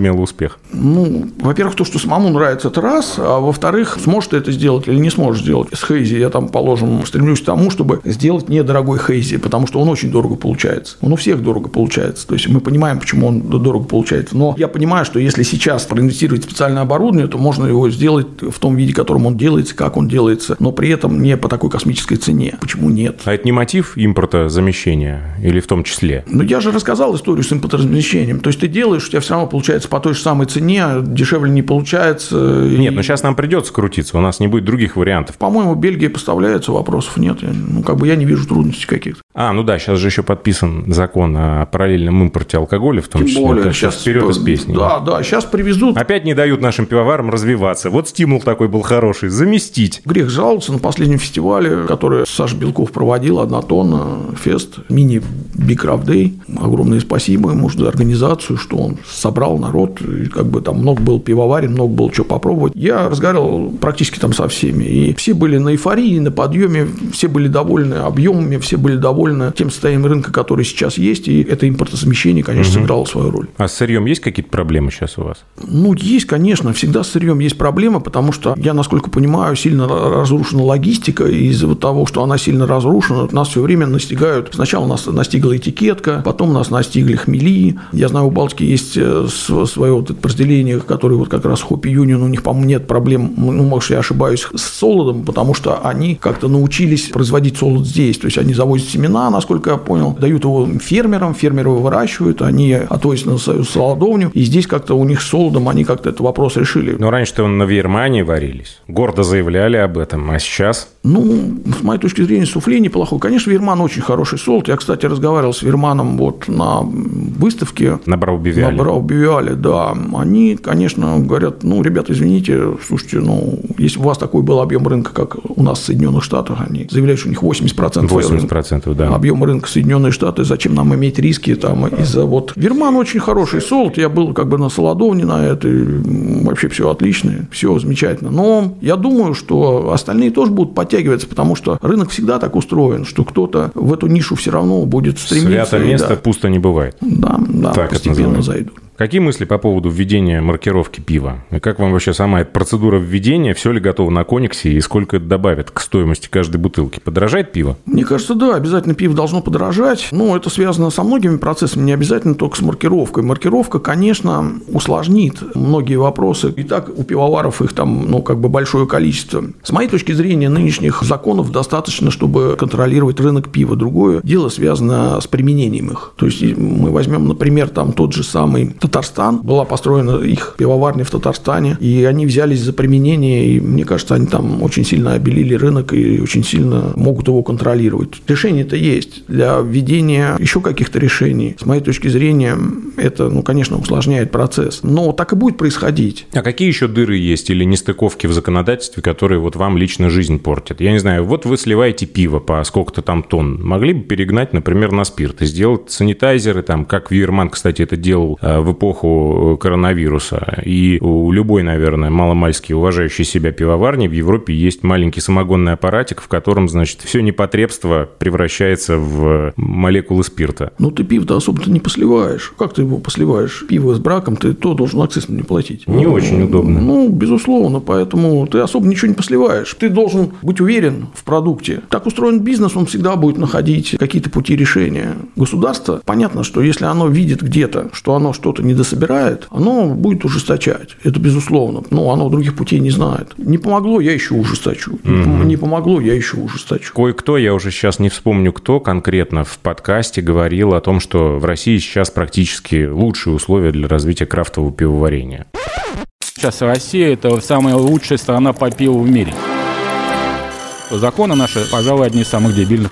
возымело успех. Ну, во-первых, то, что самому нравится, это раз, а во-вторых, сможет ты это сделать или не сможешь сделать. С Хейзи я там, положим, стремлюсь к тому, чтобы сделать недорогой Хейзи, потому что он очень дорого получается. Он у всех дорого получается. То есть мы понимаем, почему он дорого получается. Но я понимаю, что если сейчас проинвестировать в специальное оборудование, то можно его сделать в том виде, в котором он делается, как он делается, но при этом не по такой космической цене. Почему нет? А это не мотив импорта замещения или в том числе? Ну, я же рассказал историю с импорторазмещением. То есть ты делаешь, у тебя все равно получается по той же самой цене, дешевле не получается. Нет, и- но сейчас нам придется крутиться, у нас не будет других вариантов. По-моему, Бельгия поставляется, вопросов нет. Ну, как бы я не вижу трудностей каких-то. А, ну да, сейчас же еще подписан закон о параллельном импорте алкоголя, в том Тем числе. более, Так что сейчас... вперед из песни. Да, да, сейчас привезут. Опять не дают нашим пивоварам развиваться. Вот стимул такой был хороший. Заместить. Грех жаловаться на последнем фестивале, который Саша Белков проводил, одна тонна, фест, мини Craft Day. Огромное спасибо ему за организацию, что он собрал народ, и как бы там много было пивоварен, много было чего попробовать. Я разговаривал практически там со всеми, и все были на эйфории, на подъеме, все были довольны объемами, все были довольны тем состоянием рынка, который сейчас есть, и это импортозамещение, конечно, сыграло свою роль. А с сырьем есть какие-то проблемы сейчас у вас? Ну, есть, конечно, всегда с сырьем есть проблема, потому что, я, насколько понимаю, сильно разрушена логистика, и из-за того, что она сильно разрушена, нас все время настигают. Сначала нас настигла этикетка, потом нас настигли хмели. Я знаю, у Балтики есть э, св- свое вот это разделение, которое вот как раз Хоппи Юнион, у них, по-моему, нет проблем, ну, может, я ошибаюсь, с солодом, потому что они как-то научились производить солод здесь. То есть, они завозят семена, насколько я понял, дают его фермерам, фермеры его выращивают, они отвозят на свою солодовню, и здесь как-то у них с солодом они как-то этот вопрос решили. Но раньше-то на Вейермане варились. Гордо заявляли об этом. А сейчас? Ну, с моей точки зрения, суфле неплохой. Конечно, Верман очень хороший солод. Я, кстати, разговаривал с Верманом вот на выставке. На Браубивиале. На Браубивиале, да. Они, конечно, говорят, ну, ребята, извините, слушайте, ну, если у вас такой был объем рынка, как у нас в Соединенных Штатах, они заявляют, что у них 80% 80%, да. объем рынка Соединенные Штаты, зачем нам иметь риски там из-за вот... Верман очень хороший солод, я был как бы на Солодовне на этой, м, вообще все отлично, все замечательно. Но я думаю, что остальные тоже будут подтягиваться, потому что рынок всегда так устроен, что кто-то в эту нишу все равно будет стремиться. Свято место да. пусто не бывает. Да, да, Так это постепенно зайдут. Какие мысли по поводу введения маркировки пива? И как вам вообще сама эта процедура введения? Все ли готово на Кониксе? И сколько это добавит к стоимости каждой бутылки? Подорожает пиво? Мне кажется, да, обязательно пиво должно подорожать. Но это связано со многими процессами, не обязательно только с маркировкой. Маркировка, конечно, усложнит многие вопросы. И так у пивоваров их там, ну, как бы большое количество. С моей точки зрения, нынешних законов достаточно, чтобы контролировать рынок пива. Другое дело связано с применением их. То есть мы возьмем, например, там тот же самый Татарстан. Была построена их пивоварня в Татарстане, и они взялись за применение, и мне кажется, они там очень сильно обелили рынок и очень сильно могут его контролировать. Решение-то есть для введения еще каких-то решений. С моей точки зрения, это, ну, конечно, усложняет процесс. Но так и будет происходить. А какие еще дыры есть или нестыковки в законодательстве, которые вот вам лично жизнь портят? Я не знаю, вот вы сливаете пиво по сколько-то там тонн. Могли бы перегнать, например, на спирт и сделать санитайзеры, там, как Виерман, кстати, это делал э, в эпоху коронавируса. И у любой, наверное, маломальски уважающей себя пивоварни в Европе есть маленький самогонный аппаратик, в котором, значит, все непотребство превращается в молекулы спирта. Ну, ты пиво-то особо-то не посливаешь. Как ты его посливаешь? Пиво с браком, ты то должен акциз не платить. Не очень удобно. Ну, безусловно, поэтому ты особо ничего не посливаешь. Ты должен быть уверен в продукте. Так устроен бизнес, он всегда будет находить какие-то пути решения. Государство, понятно, что если оно видит где-то, что оно что-то недособирает, оно будет ужесточать. Это безусловно. Но оно других путей не знает. Не помогло, я еще ужесточу. Не пом- Не помогло, я еще ужесточу. Кое-кто, я уже сейчас не вспомню кто конкретно, в подкасте говорил о том, что в России сейчас практически лучшие условия для развития крафтового пивоварения. Сейчас Россия – это самая лучшая страна по пиву в мире. Законы наши, пожалуй, одни из самых дебильных.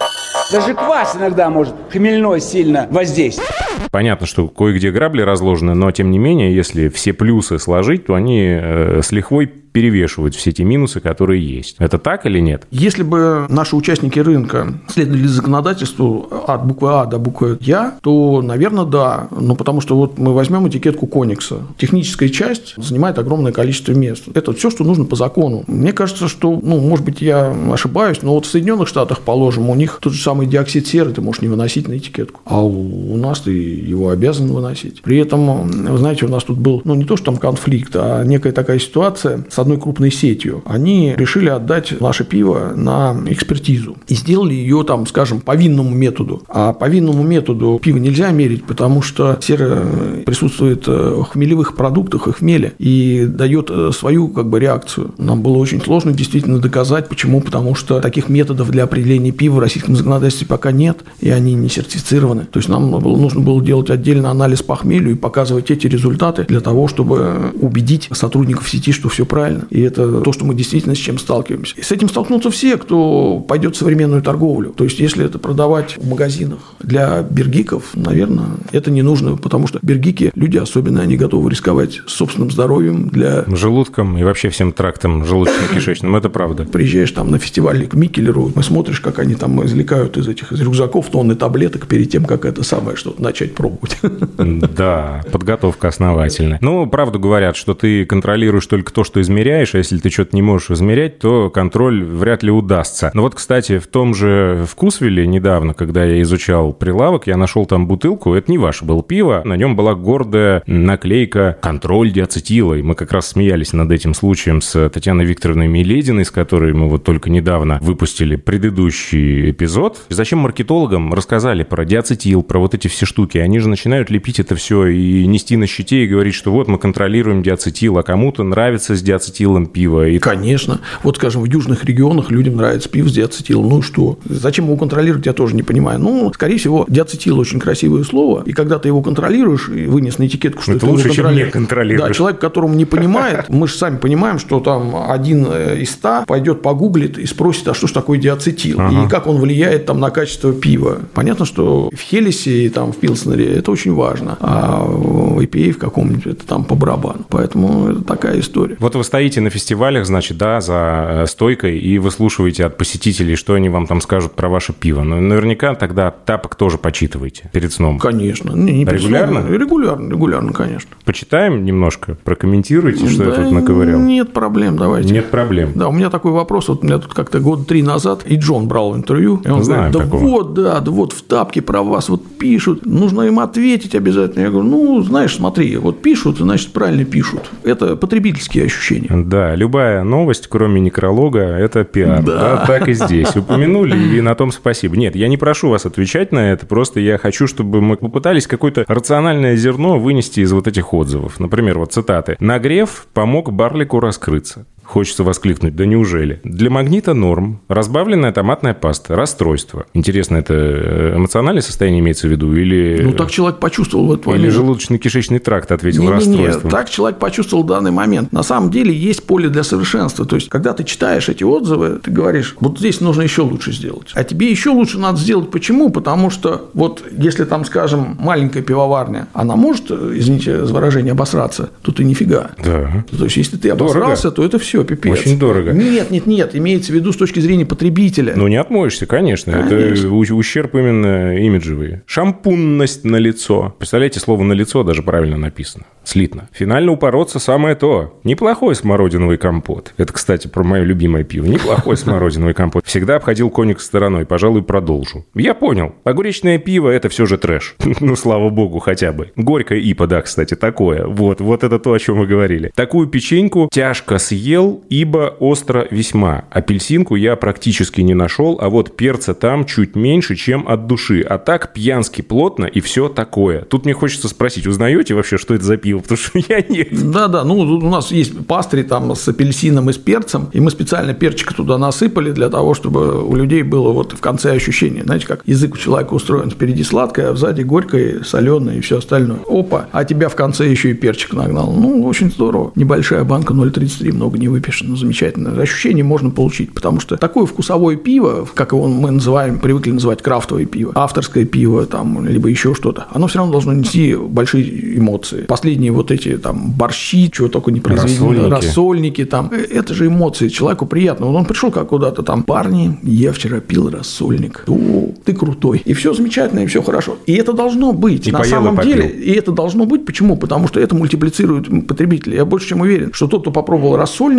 Даже квас иногда может хмельной сильно воздействовать. Понятно, что кое-где грабли разложены, но тем не менее, если все плюсы сложить, то они э, с лихвой перевешивают все эти минусы, которые есть. Это так или нет? Если бы наши участники рынка следовали законодательству от буквы А до буквы Я, то, наверное, да. Ну, потому что вот мы возьмем этикетку Коникса. Техническая часть занимает огромное количество мест. Это все, что нужно по закону. Мне кажется, что, ну, может быть, я ошибаюсь, но вот в Соединенных Штатах, положим, у них тот же самый диоксид серы ты можешь не выносить на этикетку. А у нас ты его обязан выносить. При этом, вы знаете, у нас тут был, ну, не то, что там конфликт, а некая такая ситуация с одной крупной сетью. Они решили отдать наше пиво на экспертизу и сделали ее там, скажем, по винному методу. А по винному методу пиво нельзя мерить, потому что сера присутствует в хмелевых продуктах и хмеле и дает свою как бы реакцию. Нам было очень сложно действительно доказать, почему, потому что таких методов для определения пива в российском законодательстве пока нет, и они не сертифицированы. То есть нам было, нужно было делать отдельно анализ по хмелю и показывать эти результаты для того, чтобы убедить сотрудников сети, что все правильно. И это то, что мы действительно с чем сталкиваемся. И с этим столкнутся все, кто пойдет в современную торговлю. То есть, если это продавать в магазинах для бергиков, наверное, это не нужно, потому что бергики, люди особенно, они готовы рисковать собственным здоровьем для... Желудком и вообще всем трактом желудочно-кишечным, это правда. Приезжаешь там на фестиваль к Микелеру, и смотришь, как они там извлекают из этих из рюкзаков тонны таблеток перед тем, как это самое что-то начать пробовать. Да, подготовка основательная. Ну, правду говорят, что ты контролируешь только то, что измеряешь, а если ты что-то не можешь измерять, то контроль вряд ли удастся. Но вот, кстати, в том же Вкусвилле недавно, когда я изучал прилавок, я нашел там бутылку, это не ваше было пиво, на нем была гордая наклейка «Контроль диацетила», и мы как раз смеялись над этим случаем с Татьяной Викторовной Милединой, с которой мы вот только недавно выпустили предыдущий эпизод. Зачем маркетологам рассказали про диацетил, про вот эти все штуки? Они же начинают лепить это все и нести на щите и говорить, что вот мы контролируем диацетил, а кому-то нравится с диацетилом пиво. И... Конечно. Вот, скажем, в южных регионах людям нравится пиво с диацетилом. Ну что? Зачем его контролировать, я тоже не понимаю. Ну, скорее всего, диацетил очень красивое слово, и когда ты его контролируешь и вынес на этикетку, что это ты лучше, его чем не контролируешь. Да, человек, которому не понимает, мы же сами понимаем, что там один э, из ста пойдет погуглит и спросит, а что ж такое диацетил, Ага. и как он влияет там на качество пива. Понятно, что в Хелесе и там в Пилснере это очень важно, а в IPA в каком-нибудь это там по барабану. Поэтому это такая история. Вот вы стоите на фестивалях, значит, да, за э, стойкой, и выслушиваете от посетителей, что они вам там скажут про ваше пиво. Но наверняка тогда тапок тоже почитываете перед сном. Конечно. Не, не Регулярно? сном. Регулярно, регулярно, конечно. Почитаем немножко, прокомментируйте, что я Да тут наковырял. Нет проблем, давайте. Нет проблем. Да, у меня такой вопрос. Вот у меня тут как-то года три назад и Джон брал интервью. И он Знаем говорит, да такого. вот, да, да вот в тапке про вас вот пишут. Нужно им ответить обязательно. Я говорю, ну, знаешь, смотри, вот пишут, значит, правильно пишут. Это потребительские ощущения. Да, любая новость, кроме некролога, это пиар. Да. так и здесь. Упомянули, и на том спасибо. Нет, я не прошу вас отвечать на это, просто я хочу, чтобы мы попытались какое-то рациональное зерно вынести из вот этих отзывов. Например, вот цитаты. «Нагрев помог Барлику раскрыться». Хочется воскликнуть, да неужели? Для магнита норм. Разбавленная томатная паста. Расстройство. Интересно, это э, эмоциональное состояние имеется в виду? Или, Ну, так человек почувствовал в этот или момент. желудочно-кишечный тракт ответил Не-не-не, расстройством? так человек почувствовал в данный момент. На самом деле есть поле для совершенства. То есть, когда ты читаешь эти отзывы, ты говоришь, вот здесь нужно еще лучше сделать. А тебе еще лучше надо сделать. Почему? Потому что вот если там, скажем, маленькая пивоварня, она может, извините за выражение, обосраться, то ты нифига. Да. То есть, если ты Дорого. обосрался, то это все, пипец. Очень дорого. Нет, нет, нет, имеется в виду с точки зрения потребителя. Ну, не отмоешься, конечно. Это Конечно. у- ущерб именно имиджевый. Шампунность на лицо. Представляете, слово на лицо даже правильно написано. Слитно. Финально упороться самое то. Неплохой смородиновый компот. Это, кстати, про мое любимое пиво. Неплохой смородиновый компот. Всегда обходил коник стороной. Пожалуй, продолжу. Я понял. Огуречное пиво – это все же трэш. Ну, слава богу, хотя бы. Горькое ипа, да, кстати, такое. Вот, вот это то, о чем мы говорили. Такую печеньку тяжко съел, ибо остро весьма. Апельсинку я практически не нашел, а вот перца там чуть меньше, чем от души. А так пьянски плотно и все такое. Тут мне хочется спросить, узнаете вообще, что это за пиво? Потому что я нет. Да, да, ну у нас есть пастырь там с апельсином и с перцем, и мы специально перчика туда насыпали для того, чтобы у людей было вот в конце ощущение, знаете, как язык у человека устроен, впереди сладкое, а сзади горькое, соленое и все остальное. Опа, а тебя в конце еще и перчик нагнал. Ну, очень здорово. Небольшая банка 0,33, много не выпьешь. Выпьешь, ну, замечательно. Ощущение можно получить, потому что такое вкусовое пиво, как его мы называем, привыкли называть крафтовое пиво, авторское пиво, там, либо еще что-то, оно все равно должно нести большие эмоции. Последние вот эти там борщи, чего только не произведено, Рассольники. рассольники там, э, это же эмоции, человеку приятно. Вот он пришел как куда-то там, парни, я вчера пил рассольник. О, ты крутой. И все замечательно, и все хорошо. И это должно быть. И На поел, и самом попил. деле, и это должно быть. Почему? Потому что это мультиплицирует потребителей. Я больше чем уверен, что тот, кто попробовал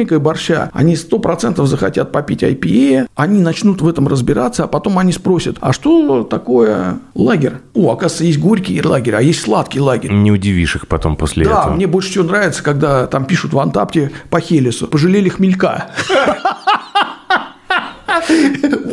рассольника и борща, они 100% захотят попить IPA, они начнут в этом разбираться, а потом они спросят, а что такое лагерь? О, оказывается, есть горький лагерь, а есть сладкий лагерь. Не удивишь их потом после Да, этого. мне больше всего нравится, когда там пишут в Антапте по Хелесу. Пожалели хмелька.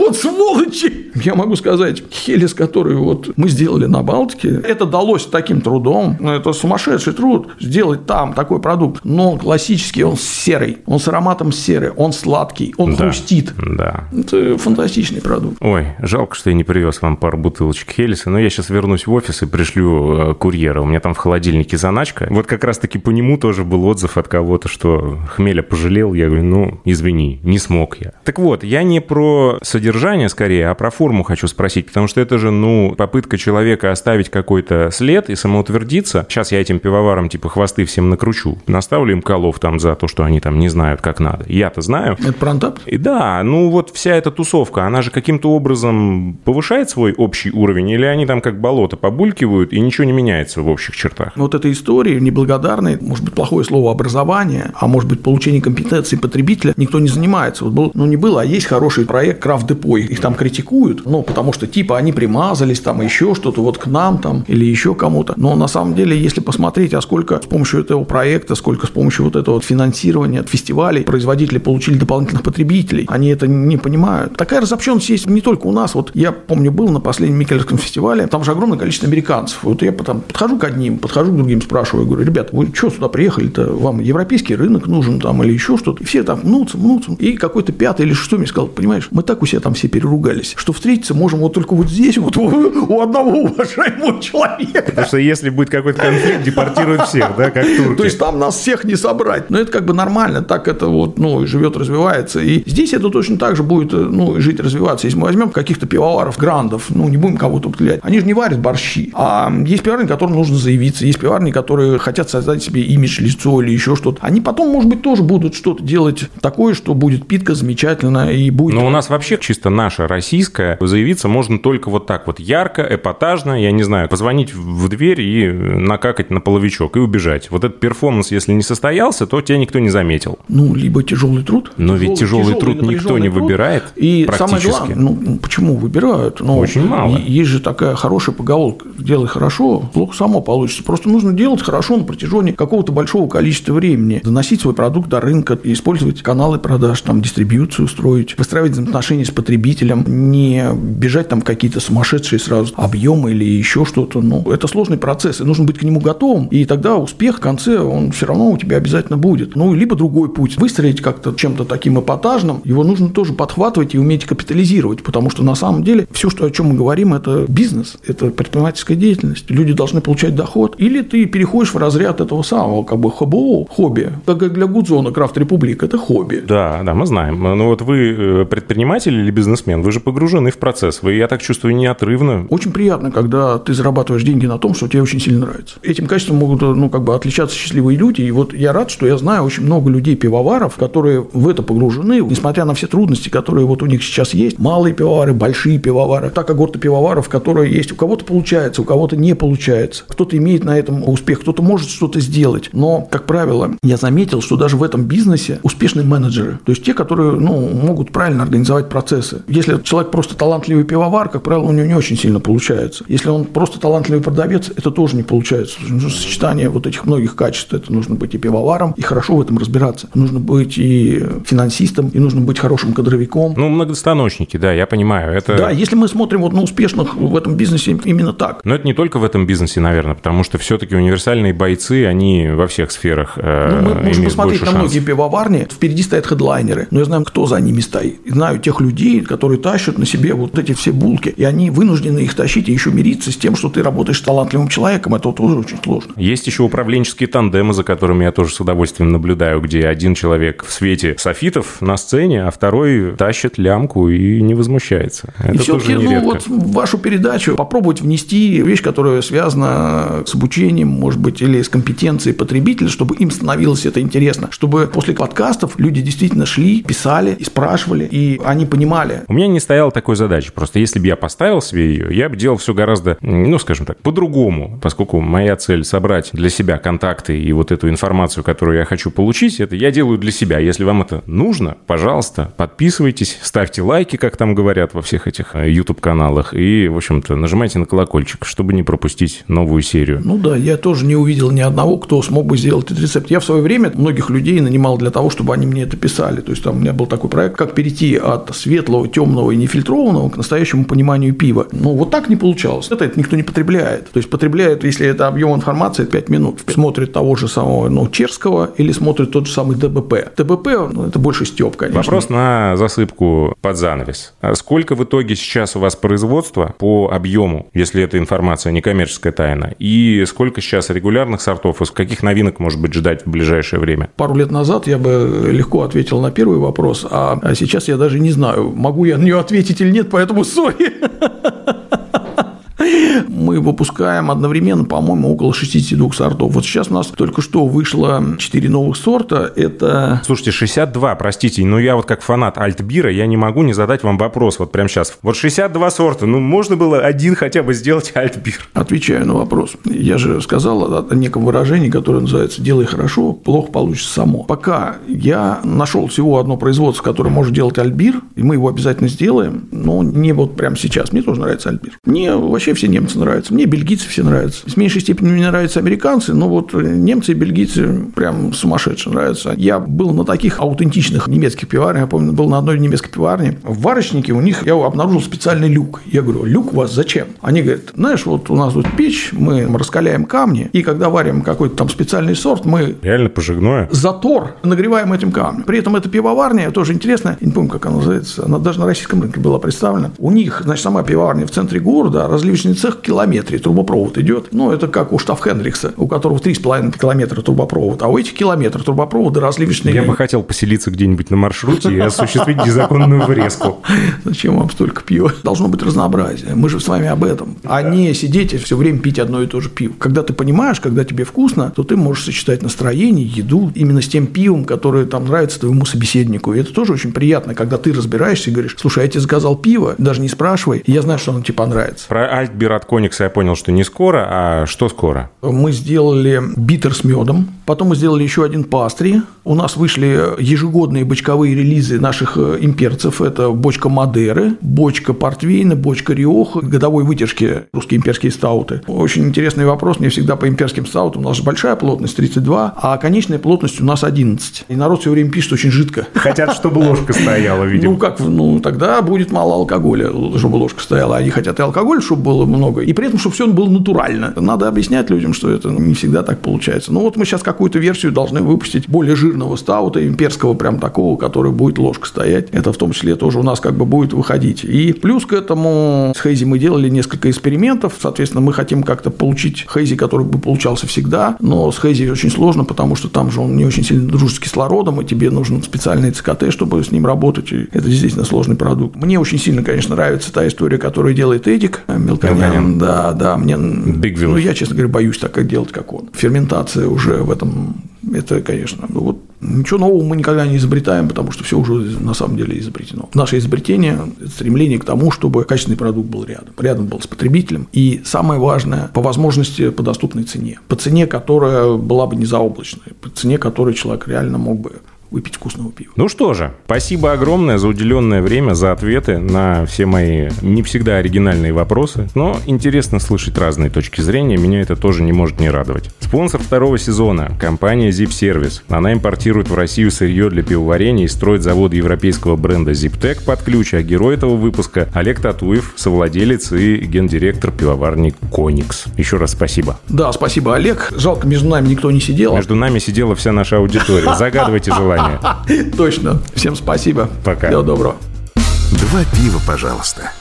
Вот сволочи! Я могу сказать, Хелес, который вот мы сделали на Балтике, это далось таким трудом. Ну, это сумасшедший труд сделать там такой продукт. Но он классический, он серый, он с ароматом серы, он сладкий, он Да. хрустит. Да. Это фантастичный продукт. Ой, жалко, что я не привез вам пару бутылочек Хелиса, но я сейчас вернусь в офис и пришлю э, курьера. У меня там в холодильнике заначка. Вот как раз-таки по нему тоже был отзыв от кого-то, что хмеля пожалел. Я говорю, ну, извини, не смог я. Так вот, я не про содержание скорее, а про форму хочу спросить, потому что это же, ну, попытка человека оставить какой-то след и самоутвердиться. Сейчас я этим пивоварам типа хвосты всем накручу. Наставлю им колов там за то, что они там не знают, как надо. Я-то знаю. Это про Антап? И да, ну вот вся эта тусовка, она же каким-то образом повышает свой общий уровень, или они там как болото побулькивают, и ничего не меняется в общих чертах? Вот этой истории неблагодарной, может быть, плохое слово образование, а может быть, получение компетенции потребителя, никто не занимается. Вот был, ну, не было, а есть хороший проект Крафт Депо. Их там критикуют, ну, потому что типа они примазались, там еще что-то вот к нам там или еще кому-то. Но на самом деле, если посмотреть, а сколько с помощью этого проекта, сколько с помощью вот этого финансирования от фестивалей производители получили дополнительных потребителей, они это не понимают. Такая разобщенность есть не только у нас. Вот я помню, был на последнем Микельском фестивале, там же огромное количество американцев. Вот я потом подхожу к одним, подхожу к другим, спрашиваю, говорю, ребят, вы что сюда приехали-то? Вам европейский рынок нужен там или еще что-то? И все там мнутся, мнутся. И какой-то пятый или шестой мне сказал, понимаешь, мы так у себя там все переругались, что встретиться можем вот только вот здесь, вот у, одного уважаемого человека. Потому что если будет какой-то конфликт, депортируют всех, да, как турки. То есть там нас всех не собрать. Но это как бы нормально, так это вот, ну, живет, развивается. И здесь это точно так же будет, э, ну, жить, развиваться. Если мы возьмем каких-то пивоваров, грандов, ну, не будем кого-то употреблять, они же не варят борщи. А есть пивоварни, которым нужно заявиться, есть пивоварни, которые хотят создать себе имидж, лицо или еще что-то. Они потом, может быть, тоже будут что-то делать такое, что будет питка замечательно и будет... Но у нас вообще чисто наша российская заявиться можно только вот так вот ярко, эпатажно, я не знаю, позвонить в дверь и накакать на половичок и убежать. Вот этот перформанс, если не состоялся, то тебя никто не заметил. Ну, либо тяжелый труд. Но ведь тяжелый труд никто не напряженный труд. выбирает И самое практически. главное, ну, почему выбирают? Ну, Очень мало. Есть же такая хорошая поговорка. Делай хорошо, плохо само получится. Просто нужно делать хорошо на протяжении какого-то большого количества времени. Доносить свой продукт до рынка, использовать каналы продаж, там, дистрибьюцию устроить, выстраивать взаимоотношения с потребителем, не бежать там какие-то сумасшедшие сразу объемы или еще что-то. Ну, это сложный процесс, и нужно быть к нему готовым, и тогда успех в конце, он все равно у тебя обязательно будет. Ну, либо другой путь. Выстроить как-то чем-то таким эпатажным, его нужно тоже подхватывать и уметь капитализировать, потому что на самом деле все, что, о чем мы говорим, это бизнес, это предпринимательская деятельность. Люди должны получать доход. Или ты переходишь в разряд этого самого, как бы ХБО, хобби. Как для Гудзона Крафт Републик, это хобби. Да, да, мы знаем. Ну вот вы э, предприниматель или бизнесмен, вы же погружены в процесс. Вы, я так чувствую, неотрывно. Очень приятно, когда ты зарабатываешь деньги на том, что тебе очень сильно нравится. Этим качеством могут ну, как бы отличаться счастливые люди. И вот я рад, что я знаю очень много людей-пивоваров, которые в это погружены, несмотря на все трудности, которые вот у них сейчас есть. Малые пивовары, большие пивовары. Та когорта пивоваров, которые есть. У кого-то получается, у кого-то не получается. Кто-то имеет на этом успех, кто-то может что-то сделать. Но, как правило, я заметил, что даже в этом бизнесе успешные менеджеры. То есть те, которые ну, могут правильно организовать процессы. Если человек просто талантливый пивовар, как правило, у него не очень сильно получается. Если он просто талантливый продавец, это тоже не получается. Нужно сочетание вот этих многих качеств. Это нужно быть и пивоваром, и хорошо в этом разбираться. Нужно быть и финансистом, и нужно быть хорошим кадровиком. Ну, многостаночники, да, я понимаю. Это... Да, если мы смотрим вот на успешных в этом бизнесе именно так. Но это не только в этом бизнесе, наверное, потому что все-таки универсальные бойцы, они во всех сферах э, Ну, мы можем посмотреть на многие шансов. пивоварни, впереди стоят хедлайнеры, но я знаю, кто за ними стоит. Знаю тех людей, которые тащат на себе вот эти все булки, и они вынуждены их тащить и еще мириться с тем, что ты работаешь талантливым человеком. Это тоже очень сложно. Есть еще управленческие тандемы, за которыми я тоже с удовольствием наблюдаю, где один человек в свете софитов на сцене, а второй тащит лямку и не возмущается. Это и все-таки, ну, вот в вашу передачу попробовать внести вещь, которая связана с обучением, может быть, или с компетенцией потребителя, чтобы им становилось это интересно, чтобы после подкастов люди действительно шли, писали и спрашивали, и они понимали. У меня не стояла такой задачи. Просто если бы я поставил себе ее, я бы делал все гораздо, ну, скажем так, по-другому, поскольку моя цель собрать для себя контакты и вот эту информацию, которую я хочу получить, это я делаю для себя. Если вам это нужно, пожалуйста, подписывайтесь, ставьте лайки, как там говорят во всех этих э, YouTube-каналах, и, в общем-то, нажимайте на колокольчик, чтобы не пропустить новую серию. Ну да, я тоже не увидел ни одного, кто смог бы сделать этот рецепт. Я в свое время многих людей нанимал для того, чтобы они мне это писали. То есть там у меня был такой проект, как перейти от светлого, темного и нефильтрованного к настоящему пониманию пива. Ну, вот так не получалось. Это, это никто не потребляет. То есть потребляет, если это объем информации, 5 минут. Смотрит того же самого ну, Черского или смотрит тот же самый ДБП. ДБП, ну, это больше степ, конечно. Вопрос на засыпку под занавес. А сколько в итоге сейчас у вас производства по объему, если эта информация не коммерческая тайна? И сколько сейчас регулярных сортов, из каких новинок может быть ждать в ближайшее время? Пару лет назад я бы легко ответил на первый вопрос, а сейчас я даже не знаю, могу я на нее ответить или нет, поэтому сори. Мы выпускаем одновременно, по-моему, около 62 сортов. Вот сейчас у нас только что вышло 4 новых сорта. Это... Слушайте, 62, простите, но я вот как фанат Альтбира, я не могу не задать вам вопрос вот прямо сейчас. Вот 62 сорта, ну можно было один хотя бы сделать Альтбир? Отвечаю на вопрос. Я же сказал о неком выражении, которое называется «делай хорошо, плохо получится само». Пока я нашел всего одно производство, которое может делать Альтбир, и мы его обязательно сделаем, но не вот прямо сейчас. Мне тоже нравится Альтбир. Мне вообще все немцы нравятся, мне бельгийцы все нравятся. В меньшей степени мне нравятся американцы, но вот немцы и бельгийцы прям сумасшедшие нравятся. Я был на таких аутентичных немецких пиварнях, я помню, был на одной немецкой пиварне. В варочнике у них я обнаружил специальный люк. Я говорю, люк у вас зачем? Они говорят, знаешь, вот у нас тут печь, мы раскаляем камни, и когда варим какой-то там специальный сорт, мы... Реально пожигное? Затор нагреваем этим камнем. При этом эта пивоварня, тоже интересно, я не помню, как она называется, она даже на российском рынке была представлена. У них, значит, сама пивоварня в центре города, разливочная различный цех в километре трубопровод идет. Ну, это как у штаф Хендрикса, у которого 3,5 километра трубопровод, а у этих километров трубопровода разливочные... Я бы хотел поселиться где-нибудь на маршруте и осуществить незаконную врезку. Зачем вам столько пива? Должно быть разнообразие. Мы же с вами об этом. А не сидеть и все время пить одно и то же пиво. Когда ты понимаешь, когда тебе вкусно, то ты можешь сочетать настроение, еду именно с тем пивом, которое там нравится твоему собеседнику. И это тоже очень приятно, когда ты разбираешься и говоришь, слушай, я тебе заказал пиво, даже не спрашивай, я знаю, что оно тебе понравится. Про Альтбир от Коникса я понял, что не скоро, а что скоро? Мы сделали битер с медом, потом мы сделали еще один пастри. У нас вышли ежегодные бочковые релизы наших э, имперцев. Это бочка Мадеры, бочка Портвейна, бочка Риох, годовой вытяжки русские имперские стауты. Очень интересный вопрос. Мне всегда по имперским стаутам у нас же большая плотность 32, а конечная плотность у нас 11. И народ все время пишет очень жидко. Хотят, чтобы ложка стояла, видимо. Ну, как, ну, тогда будет мало алкоголя, чтобы ложка стояла. Они хотят и алкоголь, чтобы было много, и при этом, чтобы все было натурально. Надо объяснять людям, что это не всегда так получается. Ну, вот мы сейчас какую-то версию должны выпустить более жирного стаута, имперского прям такого, который будет ложка стоять. Это в том числе тоже у нас как бы будет выходить. И плюс к этому с Хейзи мы делали несколько экспериментов. Соответственно, мы хотим как-то получить Хейзи, который бы получался всегда. Но с Хейзи очень сложно, потому что там же он не очень сильно дружит с кислородом, и тебе нужен специальный ЦКТ, чтобы с ним работать. И это действительно сложный продукт. Мне очень сильно, конечно, нравится та история, которую делает Эдик Мелконян. Да, да, мне... Big ну, я, честно говоря, боюсь так как делать, как он. Ферментация уже в этом, это, конечно, ну, вот Ничего нового мы никогда не изобретаем, потому что все уже на самом деле изобретено. Наше изобретение – стремление к тому, чтобы качественный продукт был рядом. Рядом был с потребителем. И самое важное – по возможности по доступной цене. По цене, которая была бы не заоблачной. По цене, которой человек реально мог бы выпить вкусного пива. Ну что же, спасибо огромное за уделенное время, за ответы на все мои не всегда оригинальные вопросы, но интересно слышать разные точки зрения, меня это тоже не может не радовать. Спонсор второго сезона – компания Zip Service. Она импортирует в Россию сырье для пивоварения и строит завод европейского бренда ZipTech под ключ, а герой этого выпуска – Олег Татуев, совладелец и гендиректор пивоварни Коникс. Еще раз спасибо. Да, спасибо, Олег. Жалко, между нами никто не сидел. Между нами сидела вся наша аудитория. Загадывайте желание. Точно. Всем спасибо. Пока. Всего доброго. Два пива, пожалуйста.